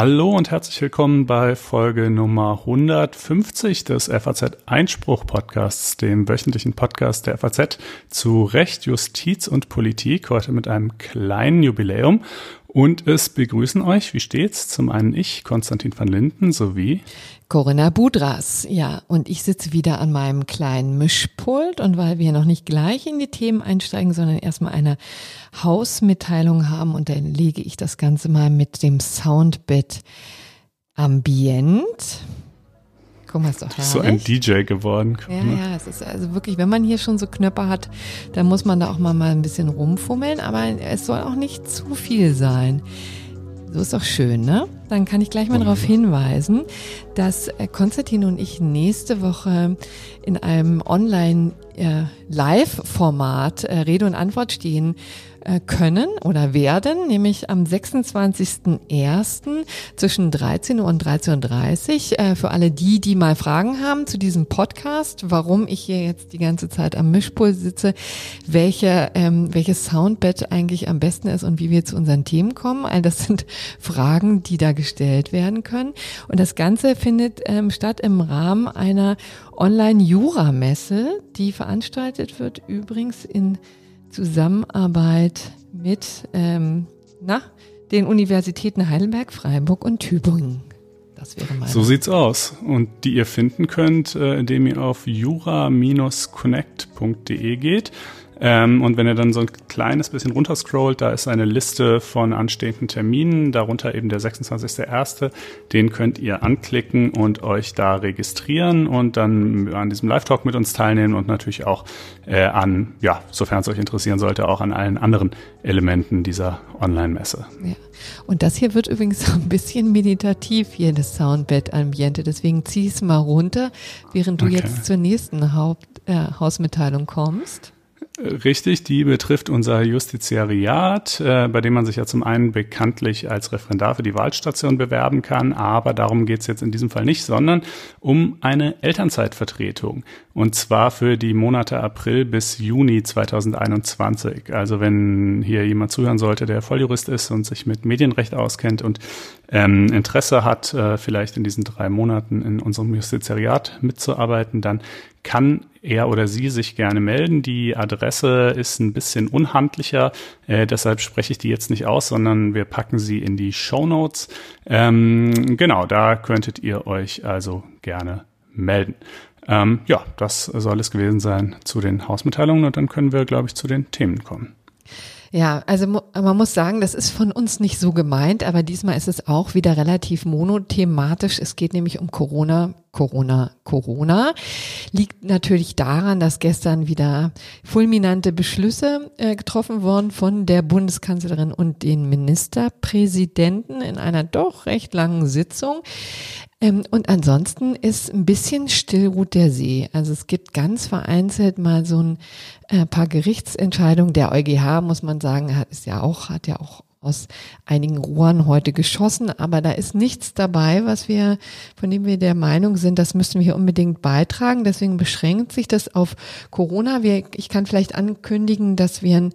Hallo und herzlich willkommen bei Folge Nummer 150 des FAZ Einspruch Podcasts, dem wöchentlichen Podcast der FAZ zu Recht, Justiz und Politik, heute mit einem kleinen Jubiläum. Und es begrüßen euch, wie steht's? Zum einen ich, Konstantin van Linden, sowie Corinna Budras. Ja, und ich sitze wieder an meinem kleinen Mischpult und weil wir noch nicht gleich in die Themen einsteigen, sondern erstmal eine Hausmitteilung haben und dann lege ich das Ganze mal mit dem Soundbit Ambient. Guck mal, ist doch herrlich. So ein DJ geworden. Ja, ja, es ist also wirklich, wenn man hier schon so Knöpfe hat, dann muss man da auch mal, mal ein bisschen rumfummeln, aber es soll auch nicht zu viel sein. So ist doch schön, ne? Dann kann ich gleich mal darauf hinweisen, dass äh, Konstantin und ich nächste Woche in einem Online-Live-Format äh, Rede und Antwort stehen äh, können oder werden, nämlich am 26.01. zwischen 13 Uhr und 13.30 Uhr. Äh, für alle die, die mal Fragen haben zu diesem Podcast, warum ich hier jetzt die ganze Zeit am Mischpult sitze, welche, ähm, welches Soundbed eigentlich am besten ist und wie wir zu unseren Themen kommen. All das sind Fragen, die da gestellt werden können. Und das Ganze findet ähm, statt im Rahmen einer Online-Jura-Messe, die veranstaltet wird übrigens in Zusammenarbeit mit ähm, na, den Universitäten Heidelberg, Freiburg und Tübingen. Das wäre mal. So sieht's aus. Und die ihr finden könnt, äh, indem ihr auf jura-connect.de geht. Ähm, und wenn ihr dann so ein kleines bisschen runterscrollt, da ist eine Liste von anstehenden Terminen, darunter eben der 26.01. Den könnt ihr anklicken und euch da registrieren und dann an diesem Live-Talk mit uns teilnehmen und natürlich auch äh, an, ja, sofern es euch interessieren sollte, auch an allen anderen Elementen dieser Online-Messe. Ja. Und das hier wird übrigens so ein bisschen meditativ hier, das Soundbed-Ambiente. Deswegen zieh es mal runter, während du okay. jetzt zur nächsten Haupt, äh, Hausmitteilung kommst. Richtig, die betrifft unser Justiziariat, äh, bei dem man sich ja zum einen bekanntlich als Referendar für die Wahlstation bewerben kann, aber darum geht es jetzt in diesem Fall nicht, sondern um eine Elternzeitvertretung. Und zwar für die Monate April bis Juni 2021. Also wenn hier jemand zuhören sollte, der Volljurist ist und sich mit Medienrecht auskennt und ähm, Interesse hat, äh, vielleicht in diesen drei Monaten in unserem Justiziariat mitzuarbeiten, dann kann er oder sie sich gerne melden. Die Adresse ist ein bisschen unhandlicher, äh, deshalb spreche ich die jetzt nicht aus, sondern wir packen sie in die Show Notes. Ähm, genau, da könntet ihr euch also gerne melden. Ähm, ja, das soll es gewesen sein zu den Hausmitteilungen und dann können wir, glaube ich, zu den Themen kommen. Ja, also man muss sagen, das ist von uns nicht so gemeint, aber diesmal ist es auch wieder relativ monothematisch. Es geht nämlich um Corona, Corona, Corona. Liegt natürlich daran, dass gestern wieder fulminante Beschlüsse äh, getroffen wurden von der Bundeskanzlerin und den Ministerpräsidenten in einer doch recht langen Sitzung. Ähm, und ansonsten ist ein bisschen still ruht der See. Also es gibt ganz vereinzelt mal so ein äh, paar Gerichtsentscheidungen. Der EuGH, muss man sagen, hat ist ja auch, hat ja auch aus einigen Rohren heute geschossen, aber da ist nichts dabei, was wir, von dem wir der Meinung sind, das müssen wir hier unbedingt beitragen. Deswegen beschränkt sich das auf Corona. Wir, ich kann vielleicht ankündigen, dass wir einen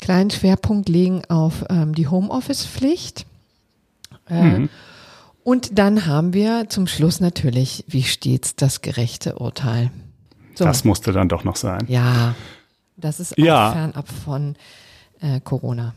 kleinen Schwerpunkt legen auf ähm, die Homeoffice-Pflicht. Äh, mhm. Und dann haben wir zum Schluss natürlich, wie stets, das gerechte Urteil. So. Das musste dann doch noch sein. Ja, das ist auch ja. fernab von äh, Corona.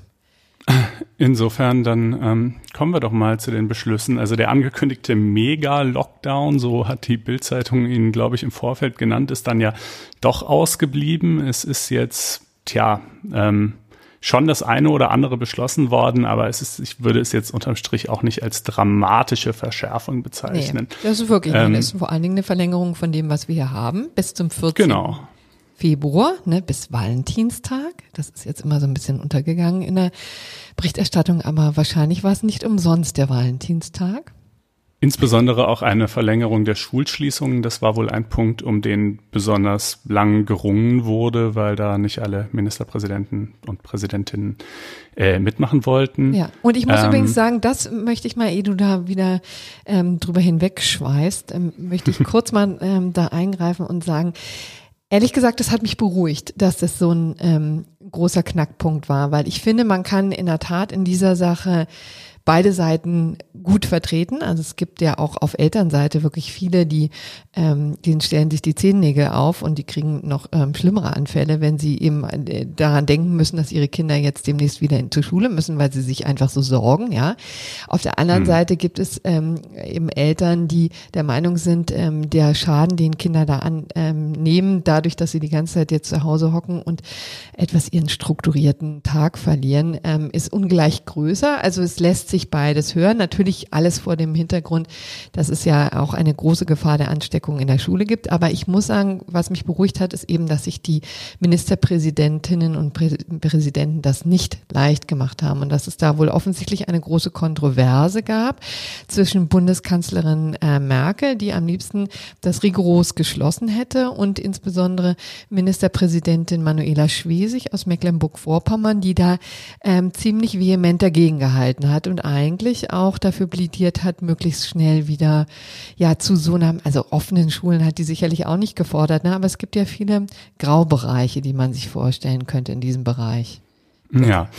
Insofern dann ähm, kommen wir doch mal zu den Beschlüssen. Also der angekündigte Mega-Lockdown, so hat die Bildzeitung ihn, glaube ich, im Vorfeld genannt, ist dann ja doch ausgeblieben. Es ist jetzt, tja, ähm, schon das eine oder andere beschlossen worden, aber es ist, ich würde es jetzt unterm Strich auch nicht als dramatische Verschärfung bezeichnen. Nee, das ist wirklich, ähm, das ist vor allen Dingen eine Verlängerung von dem, was wir hier haben, bis zum 14. Genau. Februar, ne, bis Valentinstag. Das ist jetzt immer so ein bisschen untergegangen in der Berichterstattung, aber wahrscheinlich war es nicht umsonst der Valentinstag. Insbesondere auch eine Verlängerung der Schulschließungen. Das war wohl ein Punkt, um den besonders lang gerungen wurde, weil da nicht alle Ministerpräsidenten und Präsidentinnen äh, mitmachen wollten. Ja, und ich muss ähm, übrigens sagen, das möchte ich mal, ehe du da wieder ähm, drüber hinwegschweißt, ähm, möchte ich kurz mal ähm, da eingreifen und sagen, Ehrlich gesagt, das hat mich beruhigt, dass das so ein ähm, großer Knackpunkt war, weil ich finde, man kann in der Tat in dieser Sache beide Seiten gut vertreten. Also es gibt ja auch auf Elternseite wirklich viele, die ähm, denen stellen sich die Zehennägel auf und die kriegen noch ähm, schlimmere Anfälle, wenn sie eben äh, daran denken müssen, dass ihre Kinder jetzt demnächst wieder in, zur Schule müssen, weil sie sich einfach so sorgen. Ja. Auf der anderen mhm. Seite gibt es ähm, eben Eltern, die der Meinung sind, ähm, der Schaden, den Kinder da annehmen, ähm, dadurch, dass sie die ganze Zeit jetzt zu Hause hocken und etwas ihren strukturierten Tag verlieren, ähm, ist ungleich größer. Also es lässt sich sich beides hören. Natürlich alles vor dem Hintergrund, dass es ja auch eine große Gefahr der Ansteckung in der Schule gibt. Aber ich muss sagen, was mich beruhigt hat, ist eben, dass sich die Ministerpräsidentinnen und Prä Präsidenten das nicht leicht gemacht haben und dass es da wohl offensichtlich eine große Kontroverse gab zwischen Bundeskanzlerin äh, Merkel, die am liebsten das rigoros geschlossen hätte und insbesondere Ministerpräsidentin Manuela Schwesig aus Mecklenburg-Vorpommern, die da ähm, ziemlich vehement dagegen gehalten hat und eigentlich auch dafür plädiert hat, möglichst schnell wieder ja zu so einer, also offenen Schulen hat die sicherlich auch nicht gefordert, ne? aber es gibt ja viele Graubereiche, die man sich vorstellen könnte in diesem Bereich. Ja,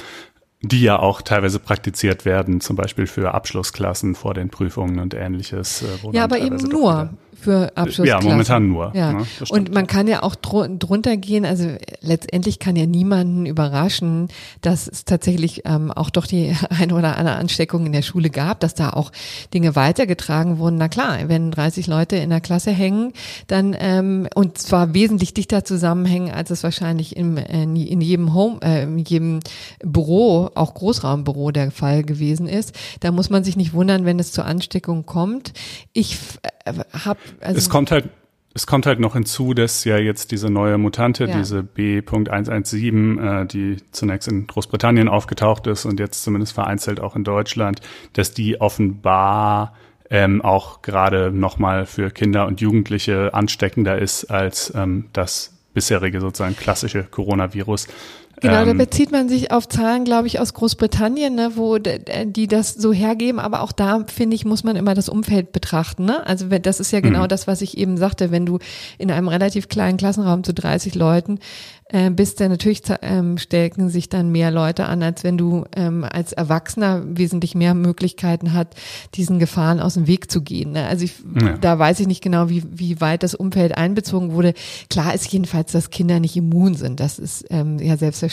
die ja auch teilweise praktiziert werden, zum Beispiel für Abschlussklassen vor den Prüfungen und ähnliches. Äh, ja, aber eben nur für Abschlussklassen. Ja, momentan nur. Ja. Ne? Und man kann ja auch dr drunter gehen, also letztendlich kann ja niemanden überraschen, dass es tatsächlich ähm, auch doch die eine oder andere Ansteckung in der Schule gab, dass da auch Dinge weitergetragen wurden. Na klar, wenn 30 Leute in der Klasse hängen, dann ähm, und zwar wesentlich dichter zusammenhängen, als es wahrscheinlich im, äh, in jedem Home, äh, in jedem Büro, auch Großraumbüro der Fall gewesen ist. Da muss man sich nicht wundern, wenn es zur Ansteckung kommt. Ich habe also es kommt halt es kommt halt noch hinzu, dass ja jetzt diese neue Mutante, ja. diese B.117, äh, die zunächst in Großbritannien aufgetaucht ist und jetzt zumindest vereinzelt auch in Deutschland, dass die offenbar ähm, auch gerade nochmal für Kinder und Jugendliche ansteckender ist als ähm, das bisherige sozusagen klassische Coronavirus. Genau, da ähm, bezieht man sich auf Zahlen, glaube ich, aus Großbritannien, ne, wo die das so hergeben. Aber auch da, finde ich, muss man immer das Umfeld betrachten. Ne? Also das ist ja genau mhm. das, was ich eben sagte. Wenn du in einem relativ kleinen Klassenraum zu 30 Leuten äh, bist, dann natürlich ähm, stecken sich dann mehr Leute an, als wenn du ähm, als Erwachsener wesentlich mehr Möglichkeiten hat, diesen Gefahren aus dem Weg zu gehen. Ne? Also ich, ja. da weiß ich nicht genau, wie, wie weit das Umfeld einbezogen wurde. Klar ist jedenfalls, dass Kinder nicht immun sind. Das ist ähm, ja selbstverständlich.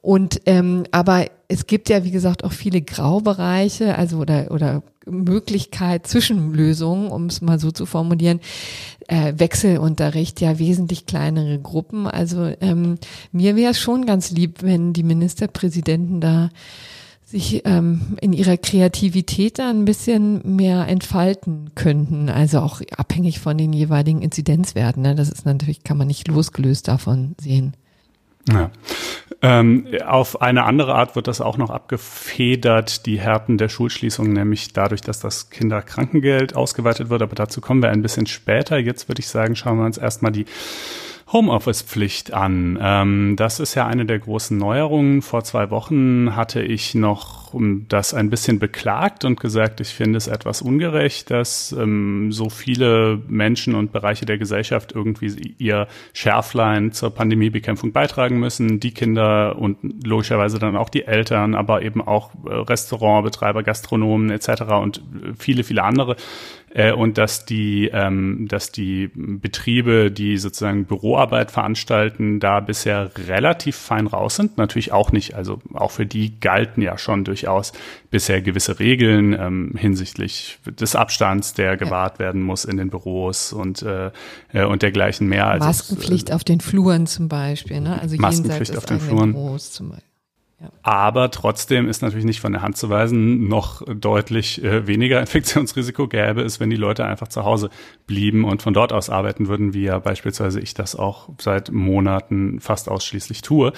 Und ähm, aber es gibt ja, wie gesagt, auch viele Graubereiche, also oder oder Möglichkeit, Zwischenlösungen, um es mal so zu formulieren, äh, Wechselunterricht, ja wesentlich kleinere Gruppen. Also ähm, mir wäre es schon ganz lieb, wenn die Ministerpräsidenten da sich ähm, in ihrer Kreativität da ein bisschen mehr entfalten könnten, also auch abhängig von den jeweiligen Inzidenzwerten. Ne? Das ist natürlich, kann man nicht losgelöst davon sehen. Ja. Ähm, auf eine andere Art wird das auch noch abgefedert, die Härten der Schulschließung, nämlich dadurch, dass das Kinderkrankengeld ausgeweitet wird. Aber dazu kommen wir ein bisschen später. Jetzt würde ich sagen, schauen wir uns erstmal die Homeoffice-Pflicht an. Ähm, das ist ja eine der großen Neuerungen. Vor zwei Wochen hatte ich noch das ein bisschen beklagt und gesagt, ich finde es etwas ungerecht, dass ähm, so viele Menschen und Bereiche der Gesellschaft irgendwie ihr Schärflein zur Pandemiebekämpfung beitragen müssen. Die Kinder und logischerweise dann auch die Eltern, aber eben auch äh, Restaurantbetreiber, Gastronomen etc. und viele, viele andere äh, und dass die, ähm, dass die Betriebe, die sozusagen Büroarbeit veranstalten, da bisher relativ fein raus sind. Natürlich auch nicht, also auch für die galten ja schon durchaus bisher gewisse Regeln ähm, hinsichtlich des Abstands, der gewahrt werden muss in den Büros und äh, äh und dergleichen mehr. Also Maskenpflicht äh, auf den Fluren zum Beispiel, ne? Also Maskenpflicht auf den Fluren. Büros zum Beispiel. Aber trotzdem ist natürlich nicht von der Hand zu weisen, noch deutlich äh, weniger Infektionsrisiko gäbe es, wenn die Leute einfach zu Hause blieben und von dort aus arbeiten würden, wie ja beispielsweise ich das auch seit Monaten fast ausschließlich tue.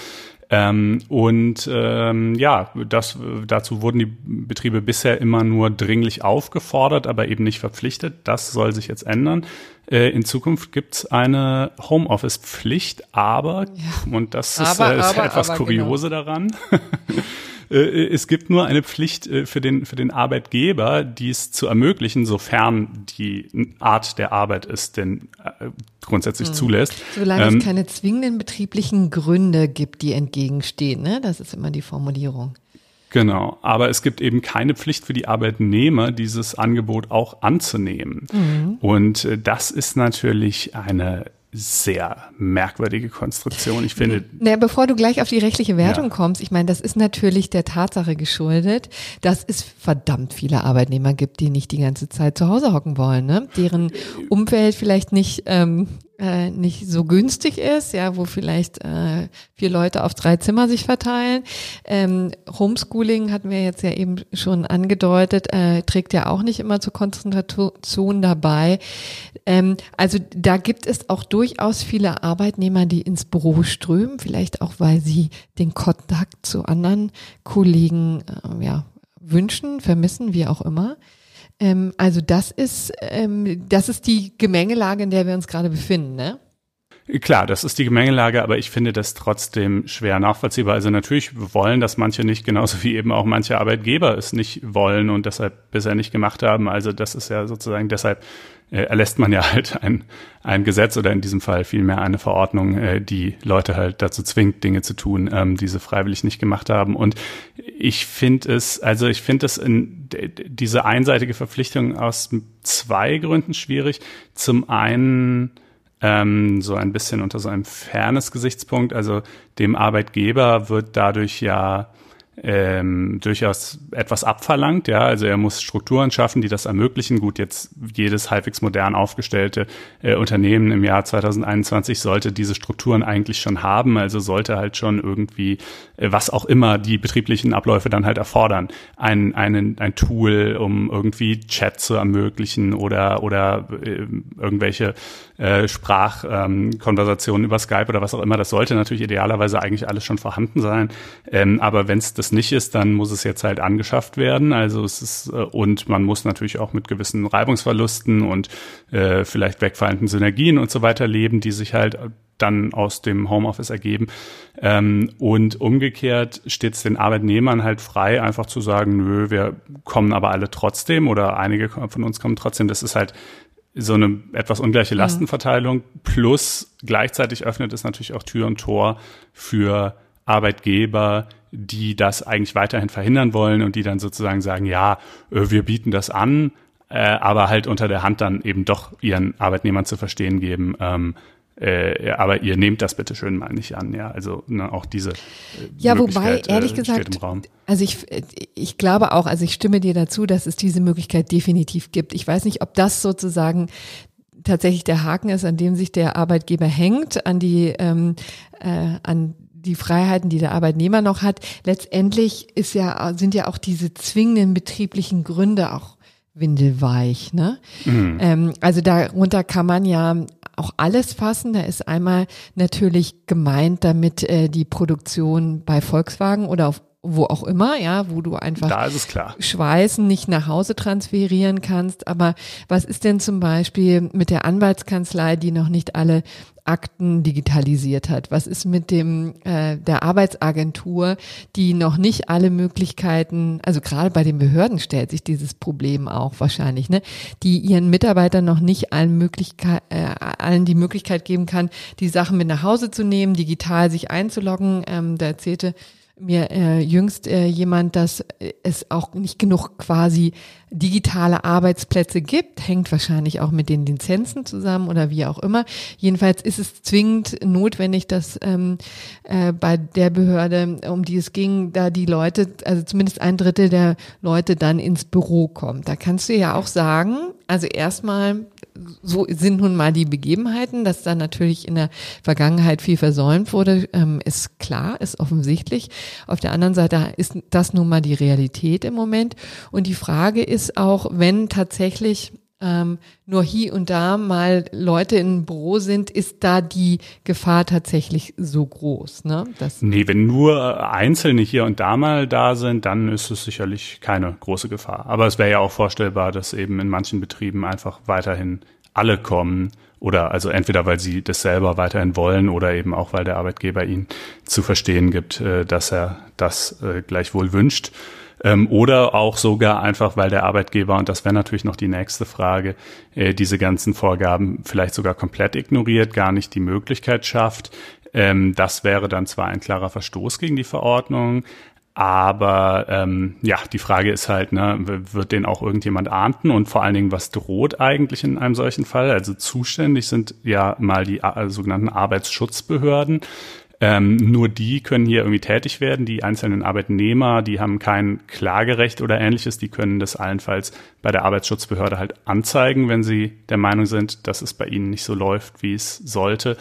Ähm, und ähm, ja, das, dazu wurden die Betriebe bisher immer nur dringlich aufgefordert, aber eben nicht verpflichtet. Das soll sich jetzt ändern. Äh, in Zukunft gibt's eine Homeoffice-Pflicht, aber, ja. und das ist, aber, äh, ist aber, etwas Kuriose genau. daran, es gibt nur eine Pflicht äh, für den, für den Arbeitgeber, dies zu ermöglichen, sofern die Art der Arbeit es denn äh, grundsätzlich hm. zulässt. Solange ähm, es keine zwingenden betrieblichen Gründe gibt, die entgegenstehen, ne? Das ist immer die Formulierung. Genau, aber es gibt eben keine Pflicht für die Arbeitnehmer, dieses Angebot auch anzunehmen. Mhm. Und äh, das ist natürlich eine sehr merkwürdige Konstruktion. Ich finde. Na, bevor du gleich auf die rechtliche Wertung ja. kommst, ich meine, das ist natürlich der Tatsache geschuldet, dass es verdammt viele Arbeitnehmer gibt, die nicht die ganze Zeit zu Hause hocken wollen, ne? deren Umfeld vielleicht nicht ähm, äh, nicht so günstig ist, ja, wo vielleicht äh, vier Leute auf drei Zimmer sich verteilen. Ähm, Homeschooling hatten wir jetzt ja eben schon angedeutet, äh, trägt ja auch nicht immer zur Konzentration dabei. Ähm, also da gibt es auch durchaus viele Arbeitnehmer, die ins Büro strömen, vielleicht auch, weil sie den Kontakt zu anderen Kollegen äh, ja, wünschen, vermissen, wie auch immer. Ähm, also das ist, ähm, das ist die Gemengelage, in der wir uns gerade befinden, ne? Klar, das ist die Gemengelage, aber ich finde das trotzdem schwer nachvollziehbar. Also natürlich wollen das manche nicht, genauso wie eben auch manche Arbeitgeber es nicht wollen und deshalb bisher nicht gemacht haben. Also das ist ja sozusagen deshalb äh, erlässt man ja halt ein, ein Gesetz oder in diesem Fall vielmehr eine Verordnung, äh, die Leute halt dazu zwingt, Dinge zu tun, ähm, die sie freiwillig nicht gemacht haben. Und ich finde es, also ich finde es in diese einseitige Verpflichtung aus zwei Gründen schwierig. Zum einen ähm, so ein bisschen unter so einem Fairness-Gesichtspunkt. Also dem Arbeitgeber wird dadurch ja ähm, durchaus etwas abverlangt. Ja, also er muss Strukturen schaffen, die das ermöglichen. Gut, jetzt jedes halbwegs modern aufgestellte äh, Unternehmen im Jahr 2021 sollte diese Strukturen eigentlich schon haben. Also sollte halt schon irgendwie, äh, was auch immer die betrieblichen Abläufe dann halt erfordern, ein, ein, ein Tool, um irgendwie Chat zu ermöglichen oder oder äh, irgendwelche äh, Sprachkonversationen ähm, über Skype oder was auch immer. Das sollte natürlich idealerweise eigentlich alles schon vorhanden sein. Ähm, aber wenn es das nicht ist, dann muss es jetzt halt angeschafft werden. Also es ist äh, und man muss natürlich auch mit gewissen Reibungsverlusten und äh, vielleicht wegfallenden Synergien und so weiter leben, die sich halt dann aus dem Homeoffice ergeben. Ähm, und umgekehrt steht es den Arbeitnehmern halt frei, einfach zu sagen, nö, wir kommen aber alle trotzdem oder einige von uns kommen trotzdem. Das ist halt so eine etwas ungleiche mhm. Lastenverteilung. Plus gleichzeitig öffnet es natürlich auch Tür und Tor für Arbeitgeber, die das eigentlich weiterhin verhindern wollen und die dann sozusagen sagen, ja, äh, wir bieten das an, äh, aber halt unter der Hand dann eben doch ihren Arbeitnehmern zu verstehen geben, ähm, äh, aber ihr nehmt das bitte schön mal nicht an, ja. Also ne, auch diese. Äh, ja, wobei ehrlich äh, gesagt, also ich ich glaube auch, also ich stimme dir dazu, dass es diese Möglichkeit definitiv gibt. Ich weiß nicht, ob das sozusagen tatsächlich der Haken ist, an dem sich der Arbeitgeber hängt, an die ähm, äh, an die Freiheiten, die der Arbeitnehmer noch hat. Letztendlich ist ja, sind ja auch diese zwingenden betrieblichen Gründe auch windelweich. Ne? Mhm. Ähm, also darunter kann man ja auch alles fassen. Da ist einmal natürlich gemeint damit äh, die Produktion bei Volkswagen oder auf wo auch immer, ja, wo du einfach. Schweißen nicht nach Hause transferieren kannst. Aber was ist denn zum Beispiel mit der Anwaltskanzlei, die noch nicht alle Akten digitalisiert hat? Was ist mit dem äh, der Arbeitsagentur, die noch nicht alle Möglichkeiten, also gerade bei den Behörden stellt sich dieses Problem auch wahrscheinlich, ne, die ihren Mitarbeitern noch nicht allen Möglichkeit, äh, allen die Möglichkeit geben kann, die Sachen mit nach Hause zu nehmen, digital sich einzuloggen. Ähm, da erzählte mir äh, jüngst äh, jemand, dass es auch nicht genug quasi digitale Arbeitsplätze gibt, hängt wahrscheinlich auch mit den Lizenzen zusammen oder wie auch immer. Jedenfalls ist es zwingend notwendig, dass ähm, äh, bei der Behörde, um die es ging, da die Leute, also zumindest ein Drittel der Leute dann ins Büro kommt. Da kannst du ja auch sagen, also erstmal so sind nun mal die Begebenheiten, dass da natürlich in der Vergangenheit viel versäumt wurde, ähm, ist klar, ist offensichtlich. Auf der anderen Seite ist das nun mal die Realität im Moment. Und die Frage ist auch, wenn tatsächlich ähm, nur hier und da mal Leute im Büro sind, ist da die Gefahr tatsächlich so groß? Ne? Das nee, wenn nur Einzelne hier und da mal da sind, dann ist es sicherlich keine große Gefahr. Aber es wäre ja auch vorstellbar, dass eben in manchen Betrieben einfach weiterhin alle kommen oder also entweder weil sie das selber weiterhin wollen oder eben auch weil der Arbeitgeber ihnen zu verstehen gibt, äh, dass er das äh, gleichwohl wünscht. Ähm, oder auch sogar einfach, weil der Arbeitgeber, und das wäre natürlich noch die nächste Frage, äh, diese ganzen Vorgaben vielleicht sogar komplett ignoriert, gar nicht die Möglichkeit schafft. Ähm, das wäre dann zwar ein klarer Verstoß gegen die Verordnung, aber ähm, ja, die Frage ist halt, ne, wird den auch irgendjemand ahnden und vor allen Dingen, was droht eigentlich in einem solchen Fall? Also zuständig sind ja mal die äh, sogenannten Arbeitsschutzbehörden. Ähm, nur die können hier irgendwie tätig werden. Die einzelnen Arbeitnehmer, die haben kein Klagerecht oder ähnliches. Die können das allenfalls bei der Arbeitsschutzbehörde halt anzeigen, wenn sie der Meinung sind, dass es bei ihnen nicht so läuft, wie es sollte.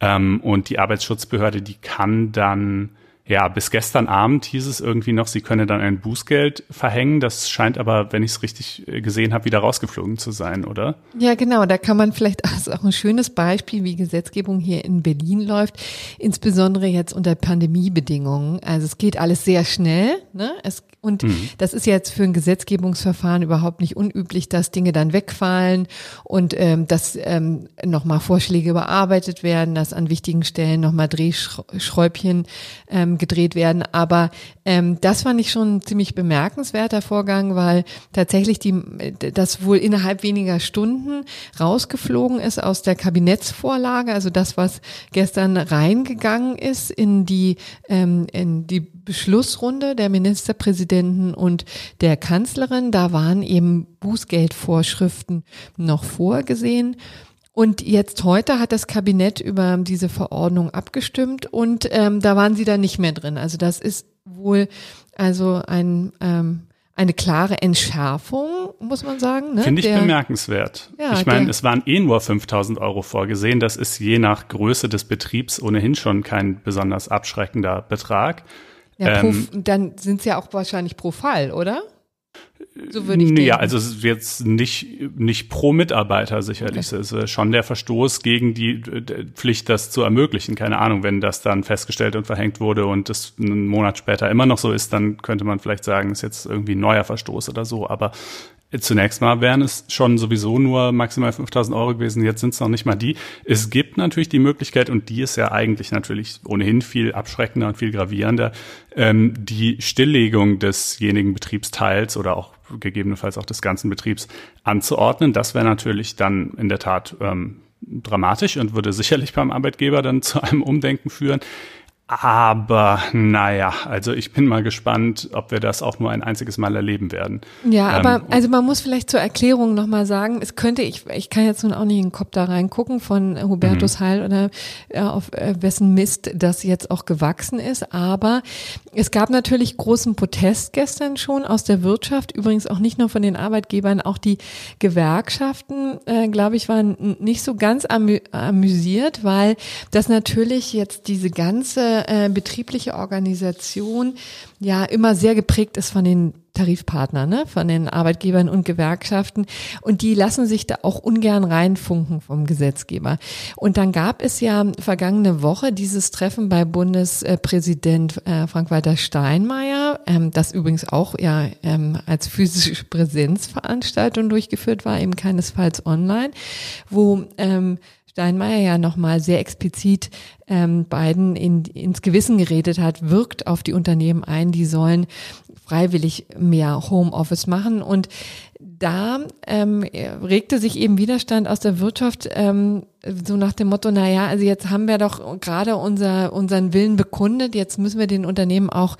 Ähm, und die Arbeitsschutzbehörde, die kann dann ja, bis gestern Abend hieß es irgendwie noch, sie könne dann ein Bußgeld verhängen. Das scheint aber, wenn ich es richtig äh, gesehen habe, wieder rausgeflogen zu sein, oder? Ja, genau. Da kann man vielleicht, ist auch ein schönes Beispiel, wie Gesetzgebung hier in Berlin läuft, insbesondere jetzt unter Pandemiebedingungen. Also es geht alles sehr schnell. Ne? Es, und mhm. das ist jetzt für ein Gesetzgebungsverfahren überhaupt nicht unüblich, dass Dinge dann wegfallen und ähm, dass ähm, nochmal Vorschläge überarbeitet werden, dass an wichtigen Stellen nochmal Drehschräubchen ähm, gedreht werden. Aber ähm, das fand ich schon ein ziemlich bemerkenswerter Vorgang, weil tatsächlich die, das wohl innerhalb weniger Stunden rausgeflogen ist aus der Kabinettsvorlage, also das, was gestern reingegangen ist in die, ähm, in die Beschlussrunde der Ministerpräsidenten und der Kanzlerin. Da waren eben Bußgeldvorschriften noch vorgesehen. Und jetzt heute hat das Kabinett über diese Verordnung abgestimmt und ähm, da waren sie dann nicht mehr drin. Also das ist wohl also ein ähm, eine klare Entschärfung, muss man sagen. Ne? Finde ich der, bemerkenswert. Ja, ich meine, es waren eh nur 5000 Euro vorgesehen. Das ist je nach Größe des Betriebs ohnehin schon kein besonders abschreckender Betrag. Ja, ähm, pro, dann sind es ja auch wahrscheinlich pro Fall, oder? So würde ich denken. Ja, also es ist jetzt nicht, nicht pro Mitarbeiter sicherlich. Okay. Es ist schon der Verstoß gegen die Pflicht, das zu ermöglichen. Keine Ahnung, wenn das dann festgestellt und verhängt wurde und es einen Monat später immer noch so ist, dann könnte man vielleicht sagen, ist jetzt irgendwie ein neuer Verstoß oder so. Aber Zunächst mal wären es schon sowieso nur maximal 5000 Euro gewesen, jetzt sind es noch nicht mal die. Es gibt natürlich die Möglichkeit, und die ist ja eigentlich natürlich ohnehin viel abschreckender und viel gravierender, ähm, die Stilllegung desjenigen Betriebsteils oder auch gegebenenfalls auch des ganzen Betriebs anzuordnen. Das wäre natürlich dann in der Tat ähm, dramatisch und würde sicherlich beim Arbeitgeber dann zu einem Umdenken führen. Aber naja, also ich bin mal gespannt, ob wir das auch nur ein einziges Mal erleben werden. Ja, aber ähm, also man muss vielleicht zur Erklärung nochmal sagen, es könnte, ich, ich kann jetzt nun auch nicht in den Kopf da reingucken von Hubertus mhm. Heil oder äh, auf äh, wessen Mist das jetzt auch gewachsen ist, aber es gab natürlich großen Protest gestern schon aus der Wirtschaft, übrigens auch nicht nur von den Arbeitgebern, auch die Gewerkschaften, äh, glaube ich, waren nicht so ganz amü amüsiert, weil das natürlich jetzt diese ganze äh, betriebliche Organisation ja immer sehr geprägt ist von den Tarifpartnern, ne? von den Arbeitgebern und Gewerkschaften. Und die lassen sich da auch ungern reinfunken vom Gesetzgeber. Und dann gab es ja vergangene Woche dieses Treffen bei Bundespräsident äh, Frank-Walter Steinmeier, ähm, das übrigens auch ja ähm, als physische Präsenzveranstaltung durchgeführt war, eben keinesfalls online, wo ähm, Steinmeier ja nochmal sehr explizit ähm, beiden in, ins Gewissen geredet hat, wirkt auf die Unternehmen ein, die sollen freiwillig mehr Homeoffice machen. Und da ähm, regte sich eben Widerstand aus der Wirtschaft ähm, so nach dem Motto, na ja, also jetzt haben wir doch gerade unser, unseren Willen bekundet, jetzt müssen wir den Unternehmen auch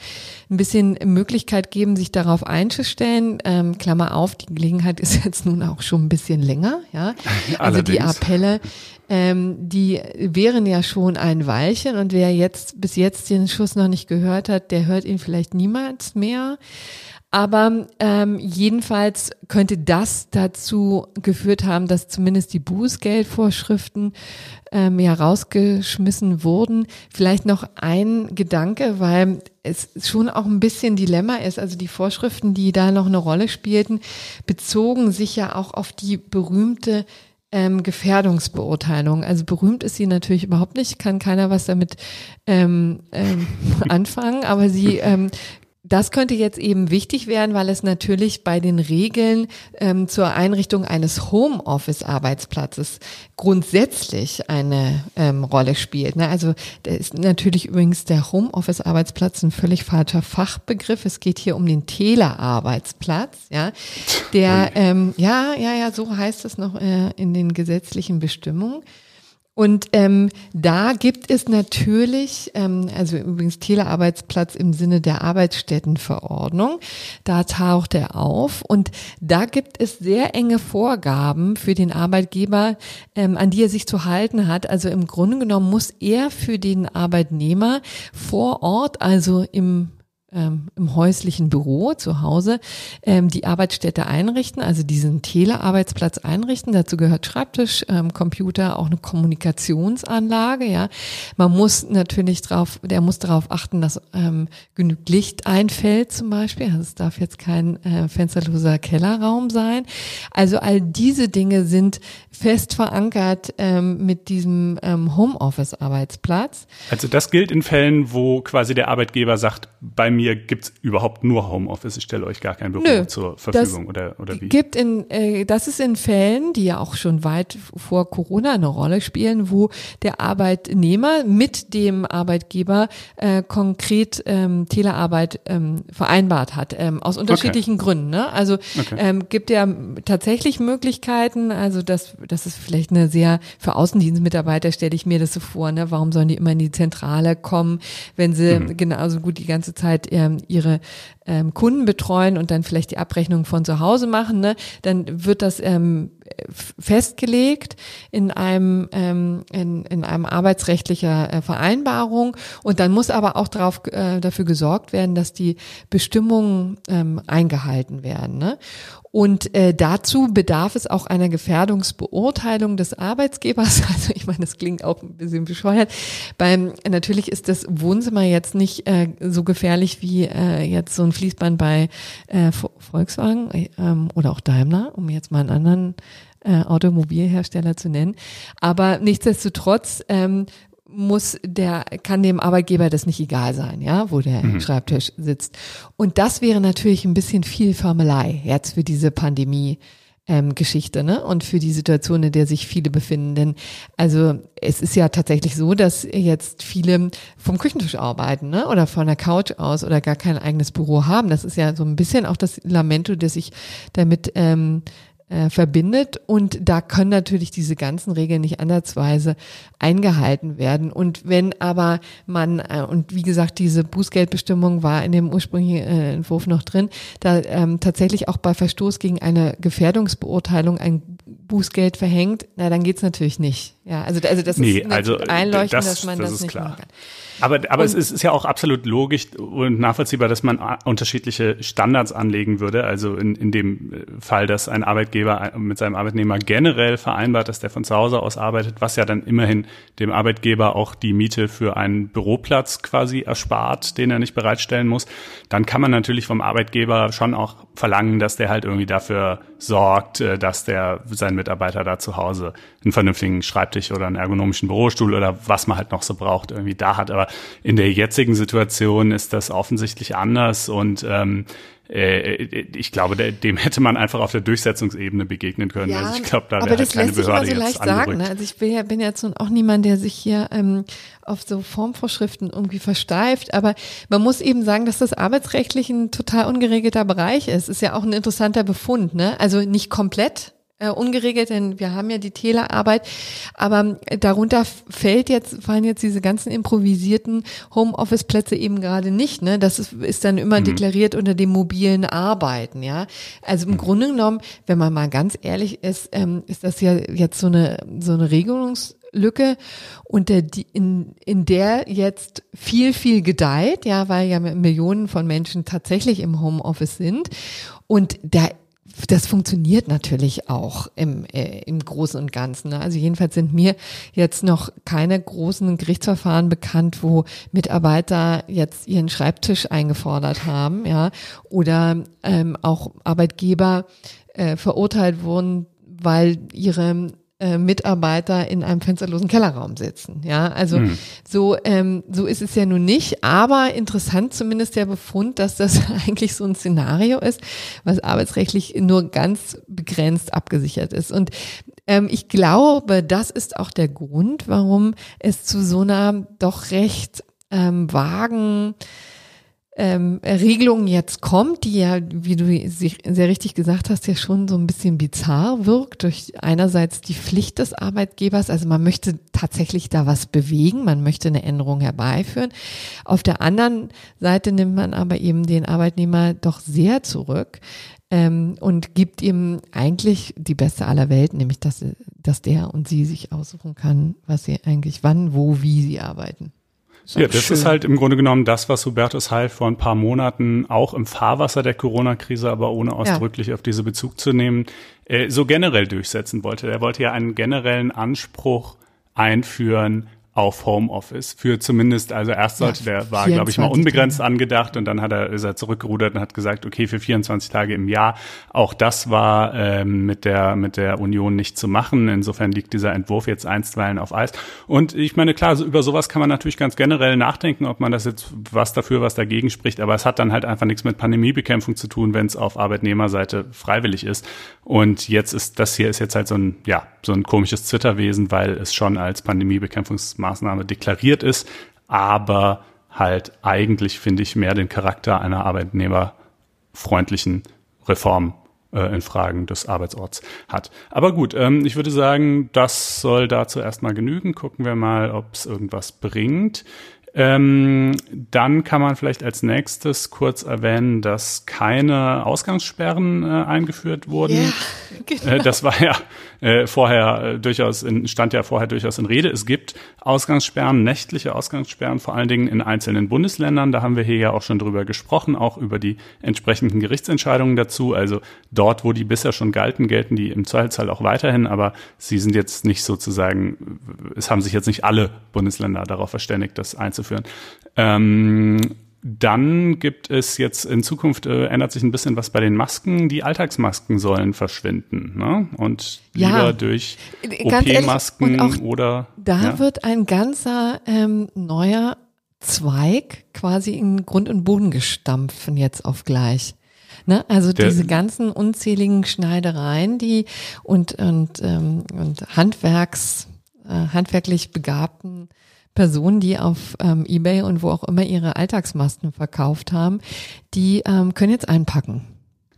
ein bisschen Möglichkeit geben, sich darauf einzustellen. Ähm, Klammer auf, die Gelegenheit ist jetzt nun auch schon ein bisschen länger, ja. Also die Appelle, ähm, die wären ja schon ein Weilchen und wer jetzt bis jetzt den Schuss noch nicht gehört hat, der hört ihn vielleicht niemals mehr. Aber ähm, jedenfalls könnte das dazu geführt haben, dass zumindest die Bußgeldvorschriften ähm, ja rausgeschmissen wurden. Vielleicht noch ein Gedanke, weil es schon auch ein bisschen Dilemma ist. Also die Vorschriften, die da noch eine Rolle spielten, bezogen sich ja auch auf die berühmte ähm, Gefährdungsbeurteilung. Also berühmt ist sie natürlich überhaupt nicht, kann keiner was damit ähm, ähm, anfangen, aber sie ähm, das könnte jetzt eben wichtig werden, weil es natürlich bei den Regeln ähm, zur Einrichtung eines Homeoffice-Arbeitsplatzes grundsätzlich eine ähm, Rolle spielt. Ne? Also da ist natürlich übrigens der Homeoffice-Arbeitsplatz ein völlig falscher Fachbegriff. Es geht hier um den Telearbeitsplatz, ja, der ähm, ja ja ja so heißt es noch äh, in den gesetzlichen Bestimmungen. Und ähm, da gibt es natürlich, ähm, also übrigens Telearbeitsplatz im Sinne der Arbeitsstättenverordnung, da taucht er auf und da gibt es sehr enge Vorgaben für den Arbeitgeber, ähm, an die er sich zu halten hat. Also im Grunde genommen muss er für den Arbeitnehmer vor Ort, also im ähm, im häuslichen Büro zu Hause ähm, die Arbeitsstätte einrichten, also diesen Telearbeitsplatz einrichten. Dazu gehört Schreibtisch, ähm, Computer, auch eine Kommunikationsanlage. Ja, man muss natürlich drauf, der muss darauf achten, dass ähm, genügend Licht einfällt zum Beispiel. Also es darf jetzt kein äh, fensterloser Kellerraum sein. Also all diese Dinge sind fest verankert ähm, mit diesem ähm, Homeoffice-Arbeitsplatz. Also das gilt in Fällen, wo quasi der Arbeitgeber sagt, bei mir mir gibt es überhaupt nur Homeoffice. Ich stelle euch gar kein Büro Nö, zur Verfügung oder, oder wie? Gibt in, äh, das ist in Fällen, die ja auch schon weit vor Corona eine Rolle spielen, wo der Arbeitnehmer mit dem Arbeitgeber äh, konkret ähm, Telearbeit ähm, vereinbart hat, ähm, aus unterschiedlichen okay. Gründen. Ne? Also okay. ähm, gibt ja tatsächlich Möglichkeiten, also das, das ist vielleicht eine sehr, für Außendienstmitarbeiter stelle ich mir das so vor, ne? warum sollen die immer in die Zentrale kommen, wenn sie mhm. genauso gut die ganze Zeit ähm, ihre ähm, Kunden betreuen und dann vielleicht die Abrechnung von zu Hause machen, ne, dann wird das ähm, festgelegt in einem ähm, in, in einem arbeitsrechtlicher äh, Vereinbarung und dann muss aber auch darauf äh, dafür gesorgt werden, dass die Bestimmungen ähm, eingehalten werden. Ne? Und äh, dazu bedarf es auch einer Gefährdungsbeurteilung des Arbeitsgebers. Also ich meine, das klingt auch ein bisschen bescheuert. Beim natürlich ist das Wohnzimmer jetzt nicht äh, so gefährlich wie äh, jetzt so ein Fließband bei äh, Volkswagen äh, oder auch Daimler, um jetzt mal einen anderen äh, Automobilhersteller zu nennen. Aber nichtsdestotrotz ähm, muss der, kann dem Arbeitgeber das nicht egal sein, ja, wo der mhm. Schreibtisch sitzt. Und das wäre natürlich ein bisschen viel Formelei jetzt für diese Pandemie. Ähm, Geschichte, ne? Und für die Situation, in der sich viele befinden. Denn also es ist ja tatsächlich so, dass jetzt viele vom Küchentisch arbeiten, ne? Oder von der Couch aus oder gar kein eigenes Büro haben. Das ist ja so ein bisschen auch das Lamento, das ich damit ähm, äh, verbindet. Und da können natürlich diese ganzen Regeln nicht andersweise eingehalten werden. Und wenn aber man, äh, und wie gesagt, diese Bußgeldbestimmung war in dem ursprünglichen äh, Entwurf noch drin, da ähm, tatsächlich auch bei Verstoß gegen eine Gefährdungsbeurteilung ein Bußgeld verhängt, na dann geht's natürlich nicht. Ja, also, also das nee, ist also, einleuchtend, das, dass man das, das nicht klar. machen kann. Aber, aber es ist, ist ja auch absolut logisch und nachvollziehbar, dass man unterschiedliche Standards anlegen würde. Also in, in dem Fall, dass ein Arbeitgeber mit seinem Arbeitnehmer generell vereinbart, dass der von zu Hause aus arbeitet, was ja dann immerhin dem Arbeitgeber auch die Miete für einen Büroplatz quasi erspart, den er nicht bereitstellen muss, dann kann man natürlich vom Arbeitgeber schon auch verlangen, dass der halt irgendwie dafür sorgt, äh, dass der seinen Mitarbeiter da zu Hause einen vernünftigen Schreibtisch oder einen ergonomischen Bürostuhl oder was man halt noch so braucht, irgendwie da hat. Aber in der jetzigen Situation ist das offensichtlich anders und ähm, äh, ich glaube, dem hätte man einfach auf der Durchsetzungsebene begegnen können. Ja, also ich glaube, da aber das halt lässt sich immer so leicht sagen. Ne? Also ich bin ja, bin jetzt nun auch niemand, der sich hier ähm, auf so Formvorschriften irgendwie versteift. Aber man muss eben sagen, dass das arbeitsrechtlich ein total ungeregelter Bereich ist. Ist ja auch ein interessanter Befund. Ne? Also nicht komplett, äh, ungeregelt, denn wir haben ja die Telearbeit, aber darunter fällt jetzt, fallen jetzt diese ganzen improvisierten Homeoffice-Plätze eben gerade nicht, ne? Das ist, ist dann immer mhm. deklariert unter dem mobilen Arbeiten, ja. Also im mhm. Grunde genommen, wenn man mal ganz ehrlich ist, ähm, ist das ja jetzt so eine, so eine Regelungs- Lücke, unter die, in, in der jetzt viel, viel gedeiht, ja, weil ja Millionen von Menschen tatsächlich im Homeoffice sind. Und da das funktioniert natürlich auch im, äh, im Großen und Ganzen. Ne? Also jedenfalls sind mir jetzt noch keine großen Gerichtsverfahren bekannt, wo Mitarbeiter jetzt ihren Schreibtisch eingefordert haben, ja, oder ähm, auch Arbeitgeber äh, verurteilt wurden, weil ihre äh, Mitarbeiter in einem fensterlosen Kellerraum sitzen. Ja, also hm. so ähm, so ist es ja nun nicht, aber interessant zumindest der Befund, dass das eigentlich so ein Szenario ist, was arbeitsrechtlich nur ganz begrenzt abgesichert ist. Und ähm, ich glaube, das ist auch der Grund, warum es zu so einer doch recht ähm, vagen ähm, Regelung jetzt kommt, die ja, wie du sehr richtig gesagt hast, ja schon so ein bisschen bizarr wirkt, durch einerseits die Pflicht des Arbeitgebers, also man möchte tatsächlich da was bewegen, man möchte eine Änderung herbeiführen. Auf der anderen Seite nimmt man aber eben den Arbeitnehmer doch sehr zurück ähm, und gibt ihm eigentlich die beste aller Welten, nämlich dass, dass der und sie sich aussuchen kann, was sie eigentlich wann, wo, wie sie arbeiten. Ja, das schön. ist halt im Grunde genommen das, was Hubertus Heil vor ein paar Monaten auch im Fahrwasser der Corona-Krise, aber ohne ausdrücklich ja. auf diese Bezug zu nehmen, äh, so generell durchsetzen wollte. Er wollte ja einen generellen Anspruch einführen auf Homeoffice für zumindest, also erst sollte ja, der war, glaube ich, mal unbegrenzt Tage. angedacht und dann hat er, ist er zurückgerudert und hat gesagt, okay, für 24 Tage im Jahr. Auch das war ähm, mit der mit der Union nicht zu machen. Insofern liegt dieser Entwurf jetzt einstweilen auf Eis. Und ich meine, klar, so, über sowas kann man natürlich ganz generell nachdenken, ob man das jetzt was dafür, was dagegen spricht, aber es hat dann halt einfach nichts mit Pandemiebekämpfung zu tun, wenn es auf Arbeitnehmerseite freiwillig ist. Und jetzt ist das hier ist jetzt halt so ein ja so ein komisches Zwitterwesen, weil es schon als Pandemiebekämpfungsmaßnahme deklariert ist, aber halt eigentlich, finde ich, mehr den Charakter einer arbeitnehmerfreundlichen Reform äh, in Fragen des Arbeitsorts hat. Aber gut, ähm, ich würde sagen, das soll dazu erstmal genügen. Gucken wir mal, ob es irgendwas bringt. Ähm, dann kann man vielleicht als nächstes kurz erwähnen, dass keine Ausgangssperren äh, eingeführt wurden. Ja, genau. äh, das war ja äh, vorher äh, durchaus in, stand ja vorher durchaus in Rede. Es gibt Ausgangssperren, nächtliche Ausgangssperren, vor allen Dingen in einzelnen Bundesländern. Da haben wir hier ja auch schon drüber gesprochen, auch über die entsprechenden Gerichtsentscheidungen dazu. Also dort, wo die bisher schon galten, gelten die im Zweifelsfall auch weiterhin, aber sie sind jetzt nicht sozusagen, es haben sich jetzt nicht alle Bundesländer darauf verständigt, das einzuführen einzuführen. Ähm, dann gibt es jetzt in Zukunft äh, ändert sich ein bisschen was bei den Masken. Die Alltagsmasken sollen verschwinden ne? und ja, lieber durch OP-Masken oder. Da ja? wird ein ganzer ähm, neuer Zweig quasi in Grund und Boden gestampft von jetzt auf gleich. Ne? Also Der, diese ganzen unzähligen Schneidereien, die und und ähm, und Handwerks äh, handwerklich begabten Personen, die auf ähm, eBay und wo auch immer ihre Alltagsmasken verkauft haben, die ähm, können jetzt einpacken.